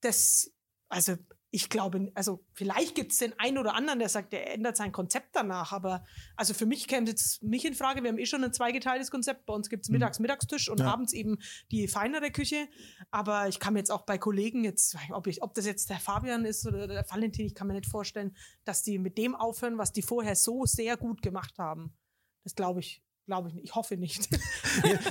das, also ich glaube, also vielleicht gibt es den einen oder anderen, der sagt, der ändert sein Konzept danach, aber also für mich käme jetzt mich in Frage, wir haben eh schon ein zweigeteiltes Konzept, bei uns gibt es mittags Mittagstisch und Ja. abends eben die feinere Küche, aber ich kann mir jetzt auch bei Kollegen jetzt, ob, ich, ob das jetzt der Fabian ist oder der Valentin, ich kann mir nicht vorstellen, dass die mit dem aufhören, was die vorher so sehr gut gemacht haben. Das glaube ich, glaube ich nicht, ich hoffe nicht.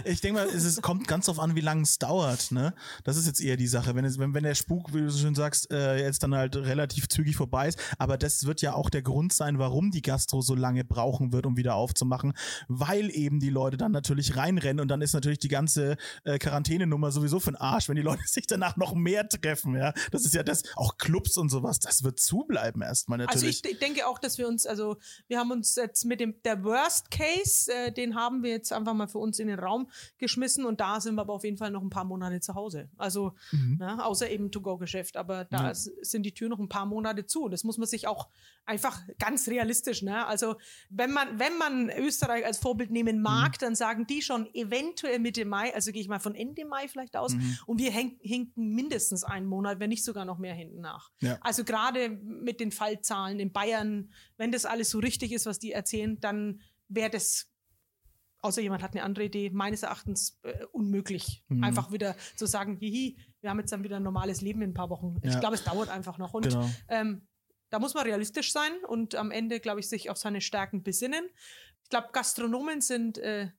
Ich denke mal, es ist, kommt ganz drauf an, wie lange es dauert. Ne? Das ist jetzt eher die Sache. Wenn, es, wenn, wenn der Spuk, wie du so schön sagst, äh, jetzt dann halt relativ zügig vorbei ist. Aber das wird ja auch der Grund sein, warum die Gastro so lange brauchen wird, um wieder aufzumachen. Weil eben die Leute dann natürlich reinrennen und dann ist natürlich die ganze äh, Quarantänenummer sowieso für den Arsch, wenn die Leute sich danach noch mehr treffen. Ja, Das ist ja das, auch Clubs und sowas, das wird zubleiben erstmal Also natürlich. ich de- denke auch, dass wir uns, also wir haben uns jetzt mit dem der Worst Case, äh, den haben wir jetzt einfach mal für uns in den Raum geschmissen und da sind wir aber auf jeden Fall noch ein paar Monate zu Hause. Also ne, außer eben To-Go-Geschäft, aber da Mhm. Ja. sind die Türen noch ein paar Monate zu. Das muss man sich auch einfach ganz realistisch, ne? Also wenn man wenn man Österreich als Vorbild nehmen Mhm. mag, dann sagen die schon eventuell Mitte Mai, also gehe ich mal von Ende Mai vielleicht aus, Mhm. und wir hinken mindestens einen Monat, wenn nicht sogar noch mehr hinten nach. Ja. Also gerade mit den Fallzahlen in Bayern, wenn das alles so richtig ist, was die erzählen, dann wäre das, außer jemand hat eine andere Idee, meines Erachtens äh, unmöglich. Mhm. Einfach wieder zu sagen, hihi, wir haben jetzt dann wieder ein normales Leben in ein paar Wochen. Ich Ja. glaube, es dauert einfach noch. Und Genau. ähm, da muss man realistisch sein und am Ende, glaube ich, sich auf seine Stärken besinnen. Ich glaube, Gastronomen sind äh,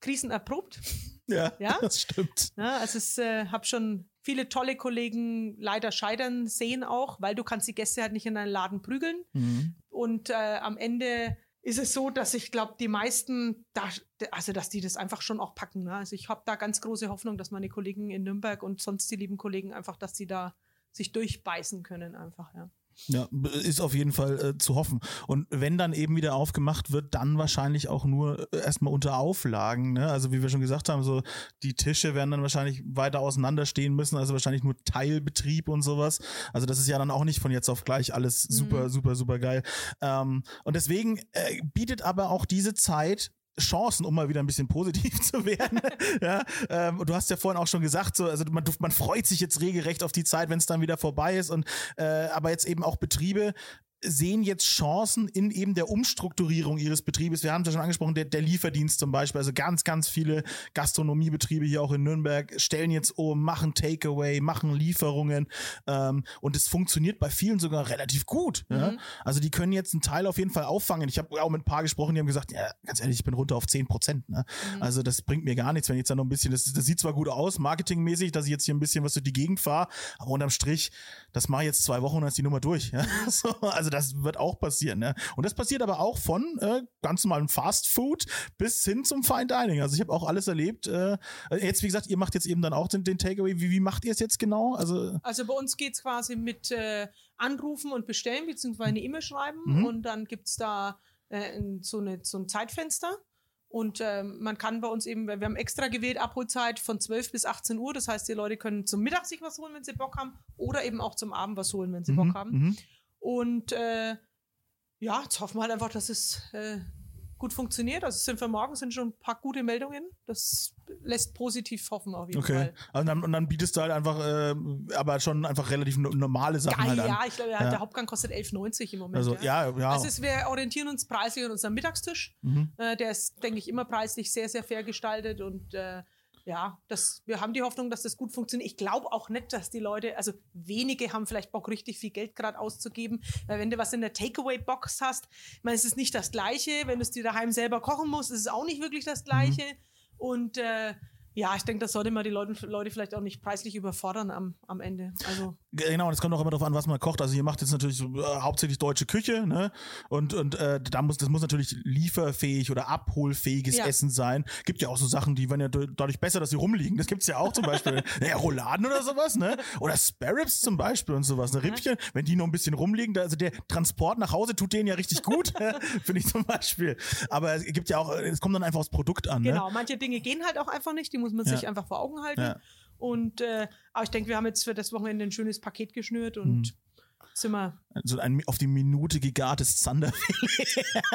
krisenerprobt. Ja, Ja? das stimmt. Ja, also ich äh, habe schon viele tolle Kollegen leider scheitern sehen auch, weil du kannst die Gäste halt nicht in einen Laden prügeln. Mhm. Und äh, am Ende ist es so, dass ich glaube, die meisten, da, also dass die das einfach schon auch packen. Ne? Also ich habe da ganz große Hoffnung, dass meine Kollegen in Nürnberg und sonst die lieben Kollegen einfach, dass die da sich durchbeißen können einfach, ja. Ja, ist auf jeden Fall äh, zu hoffen. Und wenn dann eben wieder aufgemacht wird, dann wahrscheinlich auch nur äh, erstmal unter Auflagen. Ne? Also wie wir schon gesagt haben, so die Tische werden dann wahrscheinlich weiter auseinander stehen müssen, also wahrscheinlich nur Teilbetrieb und sowas. Also das ist ja dann auch nicht von jetzt auf gleich alles super, super, super geil. Ähm, und deswegen äh, bietet aber auch diese Zeit Chancen, um mal wieder ein bisschen positiv zu werden. ja, ähm, du hast ja vorhin auch schon gesagt, so, also man, man freut sich jetzt regelrecht auf die Zeit, wenn es dann wieder vorbei ist. Und äh, aber jetzt eben auch Betriebe sehen jetzt Chancen in eben der Umstrukturierung ihres Betriebes. Wir haben es ja schon angesprochen, der, der Lieferdienst zum Beispiel. Also ganz, ganz viele Gastronomiebetriebe hier auch in Nürnberg stellen jetzt um, machen Takeaway, machen Lieferungen. Ähm, und es funktioniert bei vielen sogar relativ gut. Ja? Also die können jetzt einen Teil auf jeden Fall auffangen. Ich habe auch mit ein paar gesprochen, die haben gesagt, ja, ganz ehrlich, ich bin runter auf 10 Prozent. Ne? Also das bringt mir gar nichts, wenn ich jetzt da noch ein bisschen, das, das sieht zwar gut aus, marketingmäßig, dass ich jetzt hier ein bisschen was durch die Gegend fahre, aber unterm Strich, das mache ich jetzt zwei Wochen und dann ist die Nummer durch. Ja? So, also das wird auch passieren. Ne? Und das passiert aber auch von äh, ganz normalem Fast Food bis hin zum Fine Dining. Also ich habe auch alles erlebt. Äh, jetzt, wie gesagt, ihr macht jetzt eben dann auch den, den Takeaway. Wie, wie macht ihr es jetzt genau? Also Also bei uns geht's quasi mit äh, Anrufen und Bestellen, beziehungsweise eine E-Mail schreiben. Mhm. Und dann gibt's da äh, so, eine, so ein Zeitfenster. Und ähm, man kann bei uns eben, wir haben extra gewählt, Abholzeit von 12 bis 18 Uhr. Das heißt, die Leute können zum Mittag sich was holen, wenn sie Bock haben, oder eben auch zum Abend was holen, wenn sie Bock haben. mhm. Und äh, ja, jetzt hoffen wir halt einfach, dass es äh, gut funktioniert. Also es sind für morgen sind schon ein paar gute Meldungen. Das lässt positiv hoffen auf jeden Okay. Fall. Also dann, und dann bietest du halt einfach, äh, aber schon einfach relativ no normale Sachen Geil, halt an. ja, ich glaube, Ja. der Hauptgang kostet 11,90 im Moment. Also ja, ja. Also es, wir orientieren uns preislich an unserem Mittagstisch. Mhm. Äh, der ist, denke ich, immer preislich sehr, sehr fair gestaltet und äh, ja, das, wir haben die Hoffnung, dass das gut funktioniert. Ich glaube auch nicht, dass die Leute, also wenige haben vielleicht Bock, richtig viel Geld gerade auszugeben, weil wenn du was in der Takeaway-Box hast, ich meine, es ist nicht das Gleiche. Wenn du es dir daheim selber kochen musst, ist es auch nicht wirklich das Gleiche. Und äh, ja, ich denke, das sollte man die Leute, Leute vielleicht auch nicht preislich überfordern am, am Ende. Also Genau, und es kommt auch immer darauf an, was man kocht. Also ihr macht jetzt natürlich so, äh, hauptsächlich deutsche Küche, ne? Und, und äh, da muss, das muss natürlich lieferfähig oder abholfähiges Ja. Essen sein. Gibt ja auch so Sachen, die werden ja dadurch besser, dass sie rumliegen. Das gibt's ja auch zum Beispiel. ja, Rouladen oder sowas, ne? Oder Sparrows zum Beispiel und sowas. Ne? Rippchen, wenn die noch ein bisschen rumliegen, da, also der Transport nach Hause tut denen ja richtig gut, finde ich zum Beispiel. Aber es gibt ja auch, es kommt dann einfach aufs Produkt an, Genau, ne? manche Dinge gehen halt auch einfach nicht, die muss man Ja. sich einfach vor Augen halten. Ja. Und äh, aber ich denke, wir haben jetzt für das Wochenende ein schönes Paket geschnürt und Mhm. sind wir. So ein auf die Minute gegartes Zander.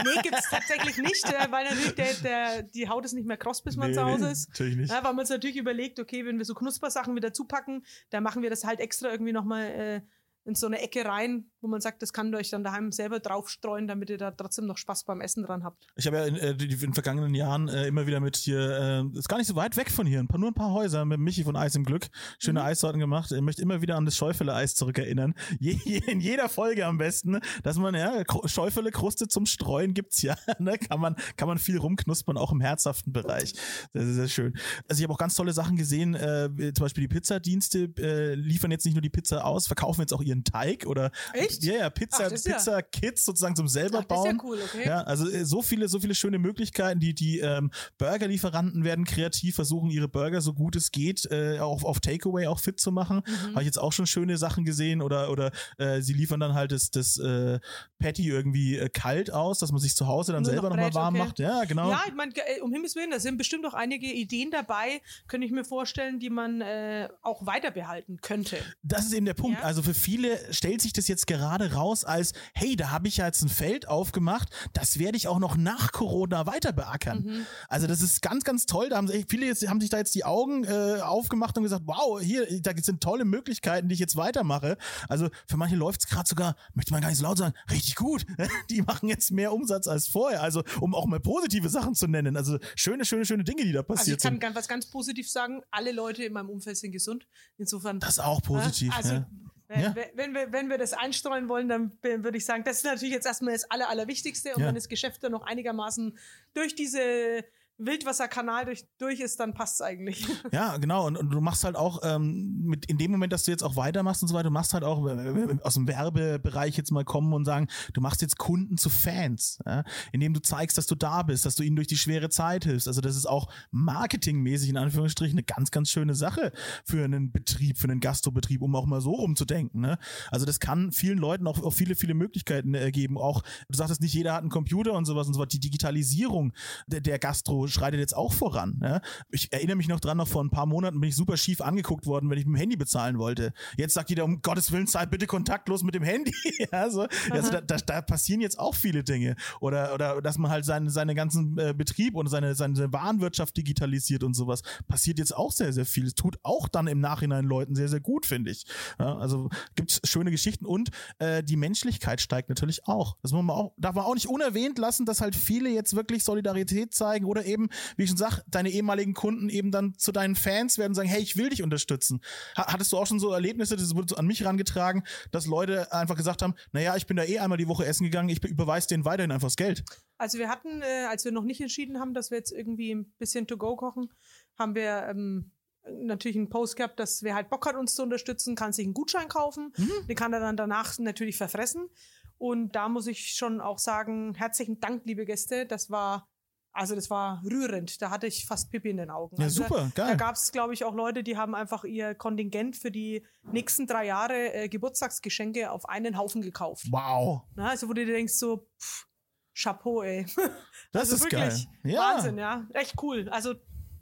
Nee, gibt's tatsächlich nicht, äh, weil natürlich der, der, die Haut ist nicht mehr kross, bis man Nee, zu Hause ist. natürlich nicht. Ja, weil man uns natürlich überlegt, okay, wenn wir so Knuspersachen wieder zupacken, dann machen wir das halt extra irgendwie nochmal äh, in so eine Ecke rein, wo man sagt, das kann ihr euch dann daheim selber draufstreuen, damit ihr da trotzdem noch Spaß beim Essen dran habt. Ich habe ja in, äh, in den vergangenen Jahren äh, immer wieder mit hier, äh, ist gar nicht so weit weg von hier, ein paar, nur ein paar Häuser mit Michi von Eis im Glück, schöne Eissorten gemacht. Ich möchte immer wieder an das Schäufele-Eis zurückerinnern. Je, je, in jeder Folge am besten, dass man, ja, Schäufele-Kruste zum Streuen gibt's ja. Ne? Kann, man, kann man viel rumknuspern, auch im herzhaften Bereich. Das ist sehr schön. Also ich habe auch ganz tolle Sachen gesehen, äh, zum Beispiel die Pizzadienste äh, liefern jetzt nicht nur die Pizza aus, verkaufen jetzt auch ihren Teig oder Echt? Ja, ja, Pizza, Ach, ist ja- Pizza-Kits sozusagen zum selber Ach, das ist ja bauen. cool, okay. Ja, also äh, so viele, so viele schöne Möglichkeiten. Die, die ähm, Burgerlieferanten werden kreativ, versuchen ihre Burger so gut es geht äh, auch auf Takeaway auch fit zu machen. Mhm. Habe ich jetzt auch schon schöne Sachen gesehen oder oder äh, sie liefern dann halt das, das äh, Patty irgendwie äh, kalt aus, dass man sich zu Hause dann Nur selber noch nochmal brät, warm okay. macht. Ja, genau. Ja, ich meine, äh, um Himmels Willen, da sind bestimmt auch einige Ideen dabei, könnte ich mir vorstellen, die man äh, auch weiter behalten könnte. Das ist eben der Punkt. Ja. Also für viele stellt sich das jetzt gerade raus als, hey, da habe ich ja jetzt ein Feld aufgemacht, das werde ich auch noch nach Corona weiter beackern. Mhm. Also das ist ganz, ganz toll. Da haben sich, viele jetzt, haben sich da jetzt die Augen äh, aufgemacht und gesagt, wow, hier, da sind tolle Möglichkeiten, die ich jetzt weitermache. Also für manche läuft es gerade sogar, möchte man gar nicht so laut sagen, richtig gut. Die machen jetzt mehr Umsatz als vorher. Also um auch mal positive Sachen zu nennen. Also schöne, schöne, schöne Dinge, die da Also ich kann was ganz positiv sagen, alle Leute in meinem Umfeld sind gesund. Insofern. Das ist auch positiv. Ja, Also, ja. Wenn, Ja. wenn, wir, wenn wir das einstreuen wollen, dann würde ich sagen, das ist natürlich jetzt erstmal das Aller, Allerwichtigste. Und Ja. wenn das Geschäft dann noch einigermaßen durch diese Wildwasserkanal durch, durch ist, dann passt's eigentlich. Ja, genau. Und, und du machst halt auch ähm, mit in dem Moment, dass du jetzt auch weitermachst und so weiter, du machst halt auch äh, aus dem Werbebereich jetzt mal kommen und sagen, du machst jetzt Kunden zu Fans, ja? indem du zeigst, dass du da bist, dass du ihnen durch die schwere Zeit hilfst. Also das ist auch marketingmäßig in Anführungsstrichen eine ganz, ganz schöne Sache für einen Betrieb, für einen Gastrobetrieb, um auch mal so rumzudenken. Ne? Also das kann vielen Leuten auch, auch viele, viele Möglichkeiten äh, geben. Auch du sagtest nicht, jeder hat einen Computer und sowas und so was. Die Digitalisierung der, der Gastro schreitet jetzt auch voran. Ne? Ich erinnere mich noch dran, noch vor ein paar Monaten bin ich super schief angeguckt worden, wenn ich mit dem Handy bezahlen wollte. Jetzt sagt jeder, um Gottes Willen, zahl bitte kontaktlos mit dem Handy. also, also da, da, da passieren jetzt auch viele Dinge. Oder, oder dass man halt seinen seine ganzen äh, Betrieb und seine, seine Warenwirtschaft digitalisiert und sowas. Passiert jetzt auch sehr, sehr viel. Es tut auch dann im Nachhinein Leuten sehr, sehr gut, finde ich. Ja, also gibt's schöne Geschichten und äh, die Menschlichkeit steigt natürlich auch. Das muss man auch, darf man auch nicht unerwähnt lassen, dass halt viele jetzt wirklich Solidarität zeigen oder eben, wie ich schon sag, deine ehemaligen Kunden eben dann zu deinen Fans werden sagen, hey, ich will dich unterstützen. Hattest du auch schon so Erlebnisse, das wurde so an mich rangetragen, dass Leute einfach gesagt haben, naja, ich bin da eh einmal die Woche essen gegangen, ich überweise denen weiterhin einfach das Geld. Also wir hatten, äh, als wir noch nicht entschieden haben, dass wir jetzt irgendwie ein bisschen to go kochen, haben wir ähm, natürlich einen Post gehabt, dass wer halt Bock hat, uns zu unterstützen, kann sich einen Gutschein kaufen. Mhm. Den kann er dann danach natürlich verfressen. Und da muss ich schon auch sagen, herzlichen Dank, liebe Gäste. Das war, also das war rührend. Da hatte ich fast Pipi in den Augen. Ja, also, super, geil. Da gab es, glaube ich, auch Leute, die haben einfach ihr Kontingent für die nächsten drei Jahre äh, Geburtstagsgeschenke auf einen Haufen gekauft. Wow. Na, also wo du dir denkst so, pff, Chapeau, ey. Das also ist wirklich geil. Ja. Wahnsinn, ja. Echt cool. Also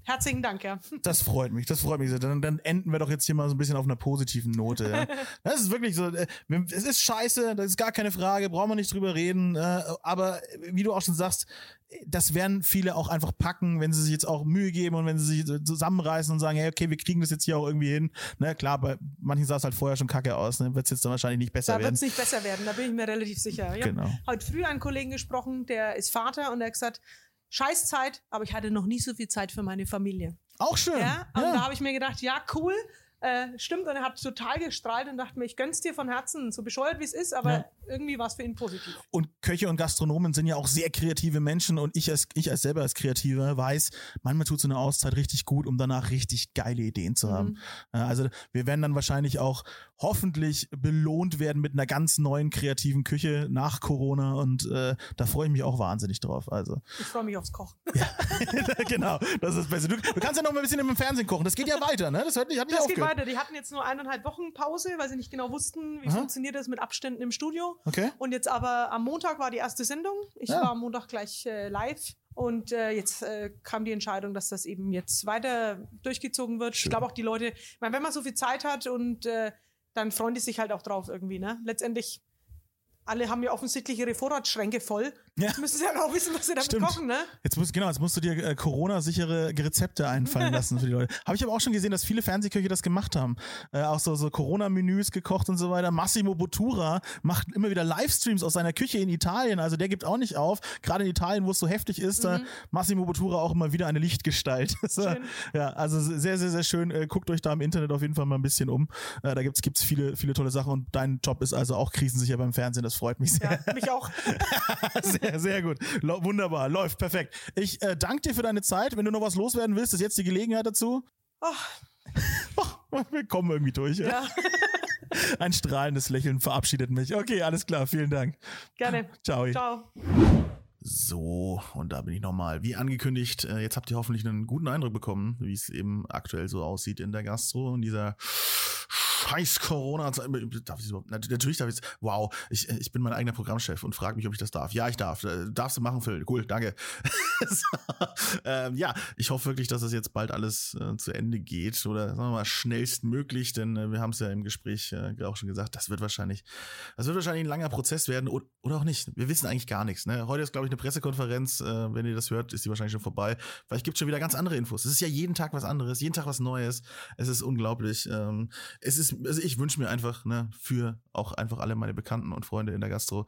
herzlichen Dank, ja. Das freut mich, das freut mich sehr. Dann, dann enden wir doch jetzt hier mal so ein bisschen auf einer positiven Note. Ja. Das ist wirklich so, äh, es ist scheiße, das ist gar keine Frage, brauchen wir nicht drüber reden. äh, Aber wie du auch schon sagst, das werden viele auch einfach packen, wenn sie sich jetzt auch Mühe geben und wenn sie sich zusammenreißen und sagen, hey, okay, wir kriegen das jetzt hier auch irgendwie hin. Ne, klar, bei manchen sah es halt vorher schon kacke aus, ne? wird es jetzt dann wahrscheinlich nicht besser Da wird werden. es nicht besser werden, da bin ich mir relativ sicher. Ich Genau. habe heute früh einen Kollegen gesprochen, der ist Vater und der hat gesagt, scheiß Zeit, aber ich hatte noch nie so viel Zeit für meine Familie. Auch schön. Ja, und da habe ich mir gedacht, ja, cool, äh, stimmt. Und er hat total gestrahlt und dachte mir, ich gönn's dir von Herzen, so bescheuert wie es ist, aber Ja. irgendwie war es für ihn positiv. Und Köche und Gastronomen sind ja auch sehr kreative Menschen und ich als, ich als selber als Kreativer weiß, manchmal tut so eine Auszeit richtig gut, um danach richtig geile Ideen zu haben. Ja, Also wir werden dann wahrscheinlich auch hoffentlich belohnt werden mit einer ganz neuen kreativen Küche nach Corona und äh, da freue ich mich auch wahnsinnig drauf. Also Ich freue mich aufs Kochen. genau, das ist das Beste. Du, du kannst ja noch mal ein bisschen im Fernsehen kochen. Das geht ja weiter, ne? Das hört nicht, hat nicht Das aufgehört. Weiter. Die hatten jetzt nur eineinhalb Wochen Pause, weil sie nicht genau wussten, wie Aha. funktioniert das mit Abständen im Studio. Okay. Und jetzt aber am Montag war die erste Sendung. Ich Ja. war am Montag gleich äh, live. Und äh, jetzt äh, kam die Entscheidung, dass das eben jetzt weiter durchgezogen wird. Schön. Ich glaube auch die Leute, ich meine, wenn man so viel Zeit hat und äh, dann freuen die sich halt auch drauf irgendwie, ne? Letztendlich, alle haben ja offensichtlich ihre Vorratsschränke voll. Ja. Jetzt müssen sie ja auch wissen, was sie damit Stimmt. kochen, ne? Jetzt musst, genau, jetzt musst du dir äh, Corona-sichere Rezepte einfallen lassen für die Leute. Habe ich aber auch schon gesehen, dass viele Fernsehköche das gemacht haben. Äh, auch so, so Corona-Menüs gekocht und so weiter. Massimo Bottura macht immer wieder Livestreams aus seiner Küche in Italien. Also der gibt auch nicht auf. Gerade in Italien, wo es so heftig ist, da Massimo Bottura auch immer wieder eine Lichtgestalt. Schön. ja, also sehr, sehr, sehr schön. Äh, guckt euch da im Internet auf jeden Fall mal ein bisschen um. Äh, da gibt's gibt's viele, viele tolle Sachen und dein Job ist also auch krisensicher beim Fernsehen. Das freut mich sehr. Ja, mich auch. Sehr, sehr gut. Wunderbar. Läuft perfekt. Ich äh, danke dir für deine Zeit. Wenn du noch was loswerden willst, ist jetzt die Gelegenheit dazu. Ach, Oh, wir kommen irgendwie durch. Ja? ja, Ein strahlendes Lächeln verabschiedet mich. Okay, alles klar. Vielen Dank. gerne. Ciao. Ciao. So, und da bin ich nochmal. Wie angekündigt, äh, jetzt habt ihr hoffentlich einen guten Eindruck bekommen, wie es eben aktuell so aussieht in der Gastro in dieser scheiß corona. Darf ich überhaupt? Nat- Natürlich darf ich Wow, ich, ich bin mein eigener Programmchef und frage mich, ob ich das darf. Ja, ich darf. Äh, Darfst du machen, Phil. Cool, danke. so, ähm, ja, ich hoffe wirklich, dass das jetzt bald alles äh, zu Ende geht oder sagen wir mal schnellstmöglich, denn äh, wir haben es ja im Gespräch äh, auch schon gesagt, das wird wahrscheinlich, das wird wahrscheinlich ein langer Prozess werden oder, oder auch nicht. Wir wissen eigentlich gar nichts. Ne? Heute ist, glaube ich, eine Pressekonferenz. Äh, wenn ihr das hört, ist die wahrscheinlich schon vorbei. Vielleicht gibt es schon wieder ganz andere Infos. Es ist ja jeden Tag was anderes, jeden Tag was Neues. Es ist unglaublich. Ähm, es ist, also ich wünsche mir einfach, ne, für auch einfach alle meine Bekannten und Freunde in der Gastro,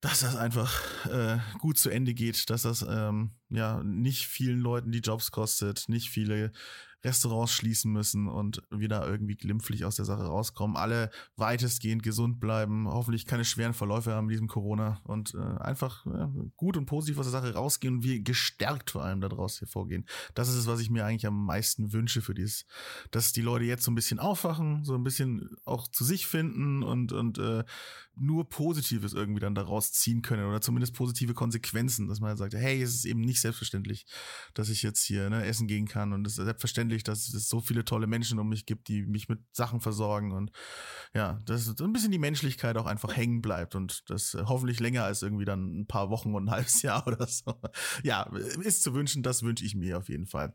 dass das einfach äh, gut zu Ende geht, dass das ähm, ja nicht vielen Leuten die Jobs kostet, nicht viele Restaurants schließen müssen und wir da irgendwie glimpflich aus der Sache rauskommen. Alle weitestgehend gesund bleiben, hoffentlich keine schweren Verläufe haben mit diesem Corona und äh, einfach ja, gut und positiv aus der Sache rausgehen und wir gestärkt vor allem daraus hervorgehen. Das ist es, was ich mir eigentlich am meisten wünsche für dieses, dass die Leute jetzt so ein bisschen aufwachen, so ein bisschen auch zu sich finden und, und äh, nur Positives irgendwie dann daraus ziehen können oder zumindest positive Konsequenzen, dass man halt sagt, hey, es ist eben nicht selbstverständlich, dass ich jetzt hier ne, essen gehen kann und es ist selbstverständlich, dass es so viele tolle Menschen um mich gibt, die mich mit Sachen versorgen und ja, dass ein bisschen die Menschlichkeit auch einfach hängen bleibt und das äh, hoffentlich länger als irgendwie dann ein paar Wochen und ein halbes Jahr oder so. Ja, ist zu wünschen, das wünsche ich mir auf jeden Fall.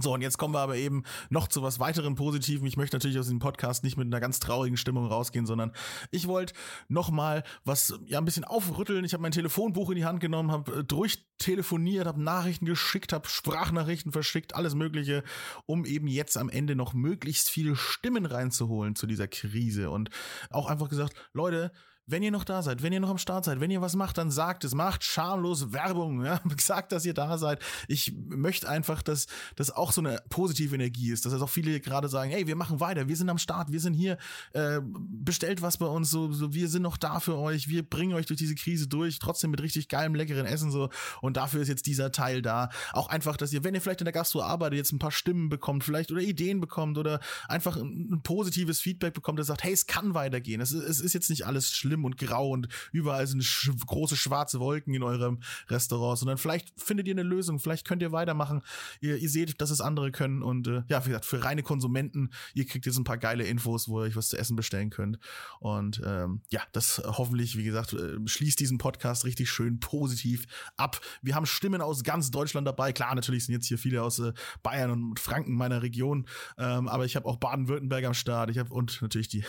So, und jetzt kommen wir aber eben noch zu was weiterem Positiven. Ich möchte natürlich aus diesem Podcast nicht mit einer ganz traurigen Stimmung rausgehen, sondern ich wollte noch mal was ja ein bisschen aufrütteln. Ich habe mein Telefonbuch in die Hand genommen, habe äh, durchtelefoniert, habe Nachrichten geschickt, habe Sprachnachrichten verschickt, alles Mögliche, um eben jetzt am Ende noch möglichst viele Stimmen reinzuholen zu dieser Krise und auch einfach gesagt, Leute, wenn ihr noch da seid, wenn ihr noch am Start seid, wenn ihr was macht, dann sagt es, macht schamlos Werbung, ja, sagt, dass ihr da seid. Ich möchte einfach, dass das auch so eine positive Energie ist, dass also auch viele gerade sagen, hey, wir machen weiter, wir sind am Start, wir sind hier, äh, bestellt was bei uns, so, so, wir sind noch da für euch, wir bringen euch durch diese Krise durch, trotzdem mit richtig geilem, leckeren Essen so. Und dafür ist jetzt dieser Teil da. Auch einfach, dass ihr, wenn ihr vielleicht in der Gastro arbeitet, jetzt ein paar Stimmen bekommt, vielleicht oder Ideen bekommt oder einfach ein, ein positives Feedback bekommt, das sagt, hey, es kann weitergehen, es, es ist jetzt nicht alles schlimm schlimm und grau und überall sind sch große schwarze Wolken in eurem Restaurant, sondern vielleicht findet ihr eine Lösung, vielleicht könnt ihr weitermachen. Ihr, ihr seht, dass es andere können und äh, ja, wie gesagt, für reine Konsumenten, ihr kriegt jetzt ein paar geile Infos, wo ihr euch was zu essen bestellen könnt. Und ähm, ja, das hoffentlich, wie gesagt, äh, schließt diesen Podcast richtig schön positiv ab. Wir haben Stimmen aus ganz Deutschland dabei. Klar, natürlich sind jetzt hier viele aus äh, Bayern und Franken meiner Region, ähm, aber ich habe auch Baden-Württemberg am Start. Ich habe und natürlich die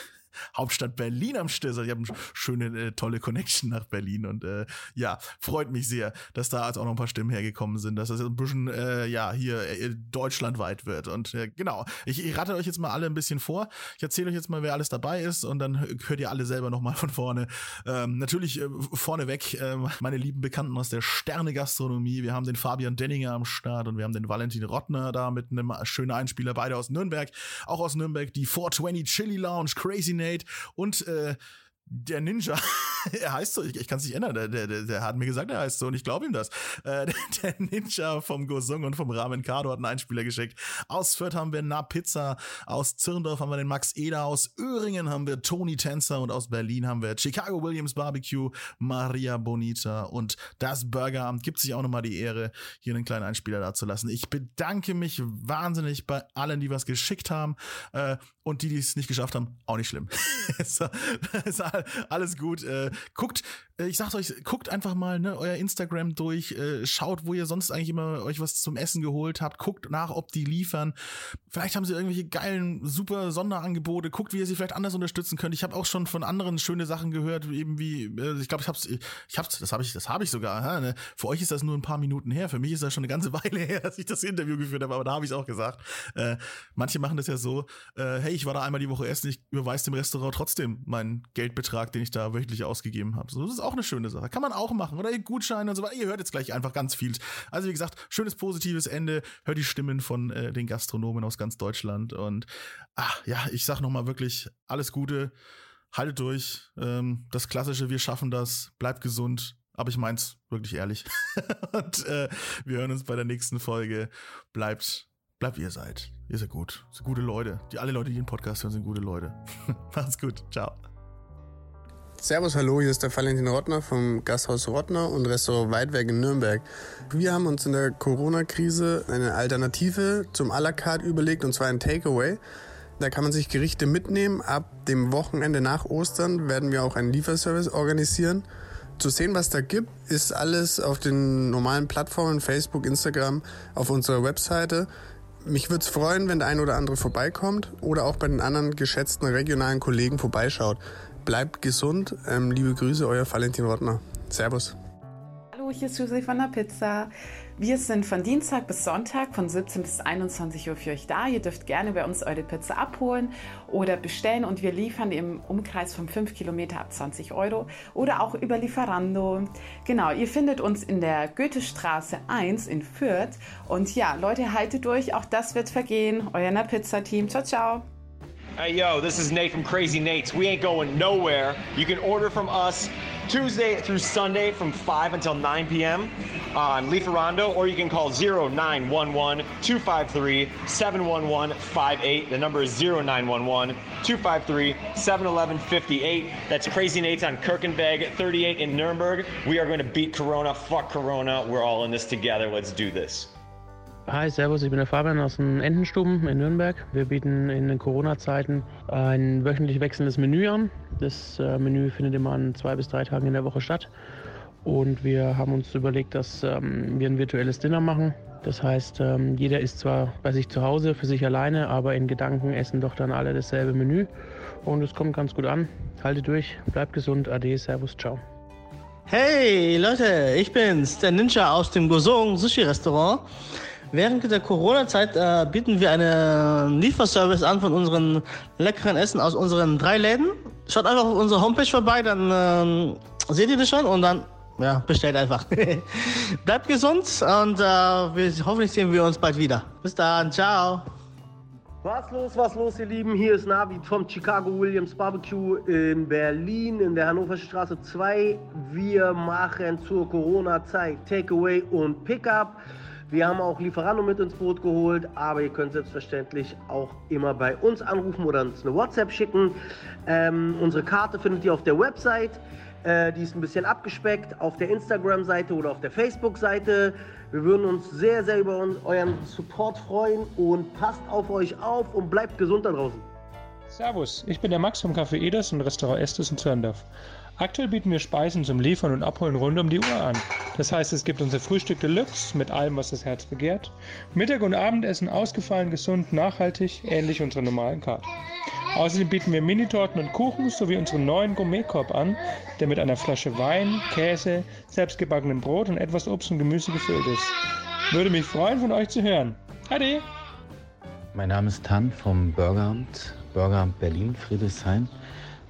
Hauptstadt Berlin am. Also ich habe eine schöne, äh, tolle Connection nach Berlin und äh, ja, freut mich sehr, dass da jetzt auch noch ein paar Stimmen hergekommen sind, dass das ein bisschen, äh, ja, hier äh, deutschlandweit wird. Und äh, genau, ich, ich rate euch jetzt mal alle ein bisschen vor. Ich erzähle euch jetzt mal, wer alles dabei ist und dann hört ihr alle selber nochmal von vorne. Ähm, natürlich äh, vorneweg äh, meine lieben Bekannten aus der Sterne-Gastronomie. Wir haben den Fabian Denninger am Start und wir haben den Valentin Rottner da mit einem schönen Einspieler, beide aus Nürnberg. Auch aus Nürnberg die 420 Chili Lounge, Crazy Nate und äh, der Ninja, er heißt so, ich, ich kann es nicht ändern, der, der, der hat mir gesagt, er heißt so und ich glaube ihm das. Äh, der, Ninja vom Gosung und vom Ramen Kado hat einen Einspieler geschickt. Aus Fürth haben wir Na Pizza, aus Zirndorf haben wir den Max Eder, aus Öhringen haben wir Tony Tänzer und aus Berlin haben wir Chicago Williams Barbecue, Maria Bonita und das Burgeramt gibt sich auch nochmal die Ehre, hier einen kleinen Einspieler da zu lassen. Ich bedanke mich wahnsinnig bei allen, die was geschickt haben äh, und die, die es nicht geschafft haben, auch nicht schlimm. alles gut. Äh, guckt, ich sag's euch, guckt einfach mal ne, euer Instagram durch, äh, schaut, wo ihr sonst eigentlich immer euch was zum Essen geholt habt, guckt nach, ob die liefern. Vielleicht haben sie irgendwelche geilen, super Sonderangebote. Guckt, wie ihr sie vielleicht anders unterstützen könnt. Ich habe auch schon von anderen schöne Sachen gehört, eben wie, äh, ich glaube, ich hab's, ich hab's, das habe ich, das habe ich sogar. Ha, ne? Für euch ist das nur ein paar Minuten her. Für mich ist das schon eine ganze Weile her, dass ich das Interview geführt habe, aber da habe ich auch gesagt. Äh, manche machen das ja so, äh, hey, ich war da einmal die Woche essen, ich überweise dem Restaurant trotzdem meinen Geldbetrag, den ich da wöchentlich ausgegeben habe. So, das ist auch eine schöne Sache. Kann man auch machen. Oder Gutscheine und so weiter. Ihr hört jetzt gleich einfach ganz viel. Also wie gesagt, schönes positives Ende. Hört die Stimmen von äh, den Gastronomen aus ganz Deutschland. Und ach, ja, ich sag nochmal wirklich alles Gute. Haltet durch. Ähm, das Klassische, wir schaffen das. Bleibt gesund. Aber ich mein's wirklich ehrlich. und äh, wir hören uns bei der nächsten Folge. Bleibt bleibt wie ihr seid. Ihr seid gut. Seid gute Leute. Die alle Leute, die den Podcast hören, sind gute Leute. Macht's gut. Ciao. Servus, hallo, hier ist der Valentin Rottner vom Gasthaus Rottner und Restaurant Weidwerk in Nürnberg. Wir haben uns in der Corona-Krise eine Alternative zum à la carte überlegt und zwar ein Takeaway. Da kann man sich Gerichte mitnehmen. Ab dem Wochenende nach Ostern werden wir auch einen Lieferservice organisieren. Zu sehen, was da gibt, ist alles auf den normalen Plattformen Facebook, Instagram, auf unserer Webseite. Mich würde es freuen, wenn der ein oder andere vorbeikommt oder auch bei den anderen geschätzten regionalen Kollegen vorbeischaut. Bleibt gesund. Ähm, liebe Grüße, euer Valentin Rottner. Servus. Hallo, hier ist Josie von der Pizza. Wir sind von Dienstag bis Sonntag von 17 bis 21 Uhr für euch da. Ihr dürft gerne bei uns eure Pizza abholen oder bestellen und wir liefern im Umkreis von 5 Kilometer ab 20 Euro oder auch über Lieferando. Genau, ihr findet uns in der Goethestraße 1 in Fürth. Und ja, Leute, haltet durch, auch das wird vergehen. Euer Pizza-Team. Ciao, ciao. Hey, yo, this is Nate from Crazy Nate's. We ain't going nowhere. You can order from us Tuesday through Sunday from 5 until 9 p.m. Uh, on Lieferando, or you can call 0911 253 711 58. The number is 0911 253 711 58. That's Crazy Nate's on Kirkenbeg 38 in Nuremberg. We are going to beat Corona. Fuck Corona. We're all in this together. Let's do this. Hi, Servus, ich bin der Fabian aus dem Entenstuben in Nürnberg. Wir bieten in den Corona-Zeiten ein wöchentlich wechselndes Menü an. Das äh, Menü findet immer an zwei bis drei Tagen in der Woche statt. Und wir haben uns überlegt, dass ähm, wir ein virtuelles Dinner machen. Das heißt, ähm, jeder ist zwar bei sich zu Hause, für sich alleine, aber in Gedanken essen doch dann alle dasselbe Menü. Und es kommt ganz gut an. Halte durch, bleibt gesund, ade, servus, ciao. Hey Leute, ich bin's, der Ninja aus dem Gosong Sushi Restaurant. Während der Corona-Zeit äh, bieten wir einen Lieferservice an von unseren leckeren Essen aus unseren drei Läden. Schaut einfach auf unsere Homepage vorbei, dann ähm, seht ihr das schon und dann ja, bestellt einfach. Bleibt gesund und äh, wir, hoffentlich sehen wir uns bald wieder. Bis dann, ciao. Was los, was los, ihr Lieben? Hier ist Navid vom Chicago Williams Barbecue in Berlin in der Hannover Straße 2. Wir machen zur Corona-Zeit Takeaway und Pickup. Wir haben auch Lieferando mit ins Boot geholt, aber ihr könnt selbstverständlich auch immer bei uns anrufen oder uns eine WhatsApp schicken. Ähm, unsere Karte findet ihr auf der Website. Äh, die ist ein bisschen abgespeckt auf der Instagram-Seite oder auf der Facebook-Seite. Wir würden uns sehr, sehr über euren Support freuen und passt auf euch auf und bleibt gesund da draußen. Servus, ich bin der Max vom Café Eders und Restaurant Estes in Zörndorf. Aktuell bieten wir Speisen zum Liefern und Abholen rund um die Uhr an. Das heißt, es gibt unser Frühstück Deluxe mit allem, was das Herz begehrt. Mittag- und Abendessen ausgefallen, gesund, nachhaltig, ähnlich unserer normalen Karte. Außerdem bieten wir Mini-Torten und Kuchen sowie unseren neuen Gourmetkorb an, der mit einer Flasche Wein, Käse, selbstgebackenem Brot und etwas Obst und Gemüse gefüllt ist. Würde mich freuen, von euch zu hören. Ade! Mein Name ist Tan vom Burgeramt, Burgeramt Berlin, Friedrichshain.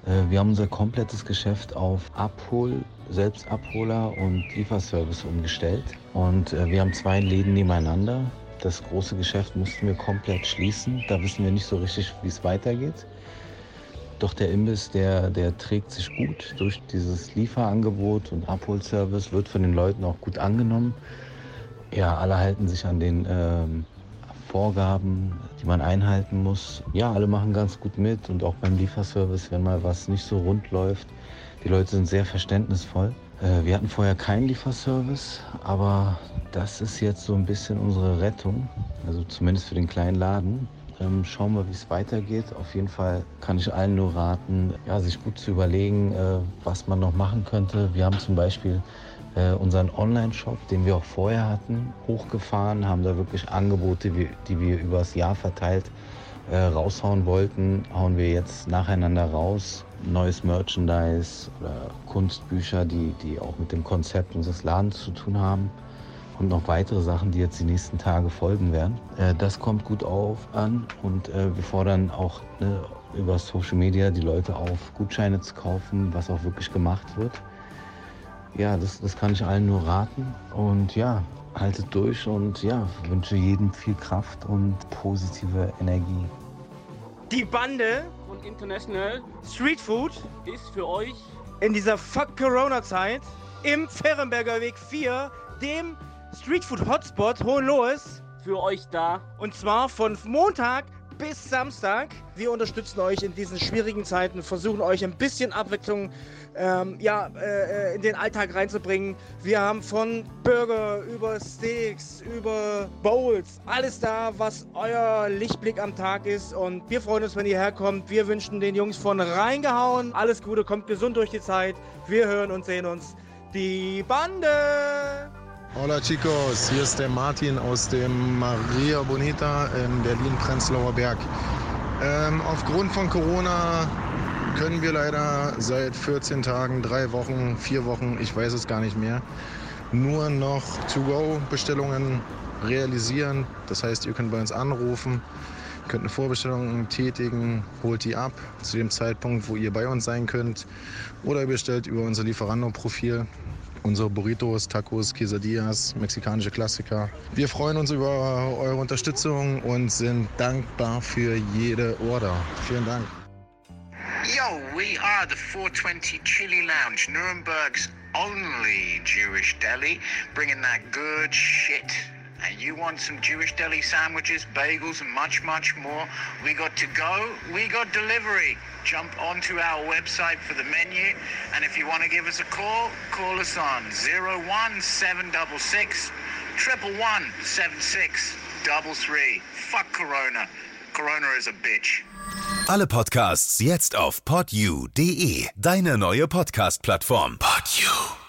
Äh, wir haben unser komplettes Geschäft auf Abhol, Selbstabholer und Lieferservice umgestellt. Und äh, wir haben zwei Läden nebeneinander. Das große Geschäft mussten wir komplett schließen. Da wissen wir nicht so richtig, wie es weitergeht. Doch der Imbiss, der, der trägt sich gut durch dieses Lieferangebot und Abholservice, wird von den Leuten auch gut angenommen. Ja, alle halten sich an den ähm, Vorgaben, die man einhalten muss. Ja, alle machen ganz gut mit und auch beim Lieferservice, wenn mal was nicht so rund läuft. Die Leute sind sehr verständnisvoll. Äh, wir hatten vorher keinen Lieferservice, aber das ist jetzt so ein bisschen unsere Rettung, also zumindest für den kleinen Laden. Ähm, schauen wir, wie es weitergeht. Auf jeden Fall kann ich allen nur raten, ja, sich gut zu überlegen, äh, was man noch machen könnte. Wir haben zum Beispiel äh, unseren Online-Shop, den wir auch vorher hatten, hochgefahren, haben da wirklich Angebote, die, die wir übers Jahr verteilt äh, raushauen wollten, hauen wir jetzt nacheinander raus. Neues Merchandise oder Kunstbücher, die, die auch mit dem Konzept unseres Ladens zu tun haben. Und noch weitere Sachen, die jetzt die nächsten Tage folgen werden. Äh, das kommt gut auf an und äh, wir fordern auch ne, über Social Media die Leute auf, Gutscheine zu kaufen, was auch wirklich gemacht wird ja, das, das kann ich allen nur raten. Und ja, haltet durch und ja, wünsche jedem viel Kraft und positive Energie. Die Bande von International Street Food ist für euch in dieser Fuck Corona-Zeit im Ferrenberger Weg 4, dem Street Food Hotspot Hohenlohes, für euch da. Und zwar von Montag bis Samstag. Wir unterstützen euch in diesen schwierigen Zeiten, versuchen euch ein bisschen Abwechslung ähm, ja, äh, in den Alltag reinzubringen. Wir haben von Burger über Steaks, über Bowls, alles da, was euer Lichtblick am Tag ist. Und wir freuen uns, wenn ihr herkommt. Wir wünschen den Jungs von reingehauen. Alles Gute, kommt gesund durch die Zeit. Wir hören und sehen uns. Die Bande! Hola chicos, hier ist der Martin aus dem Maria Bonita in Berlin-Prenzlauer Berg. Ähm, aufgrund von Corona können wir leider seit 14 Tagen, drei Wochen, vier Wochen, ich weiß es gar nicht mehr, nur noch To-Go-Bestellungen realisieren. Das heißt, ihr könnt bei uns anrufen, könnt eine Vorbestellung tätigen, holt die ab zu dem Zeitpunkt, wo ihr bei uns sein könnt. Oder ihr bestellt über unser Lieferando-Profil unsere Burritos, Tacos, Quesadillas, mexikanische Klassiker. Wir freuen uns über eure Unterstützung und sind dankbar für jede Order. Vielen Dank. Yo, we are the 420 Chili Lounge, Nuremberg's only Jewish deli, bringing that good shit. And you want some Jewish deli sandwiches, bagels, and much, much more? We got to go, we got delivery. Jump onto our website for the menu. And if you want to give us a call, call us on 01766 111 7633. Fuck Corona. Corona is a bitch. Alle Podcasts jetzt auf podyou.de, deine neue Podcast-Plattform. Podyou.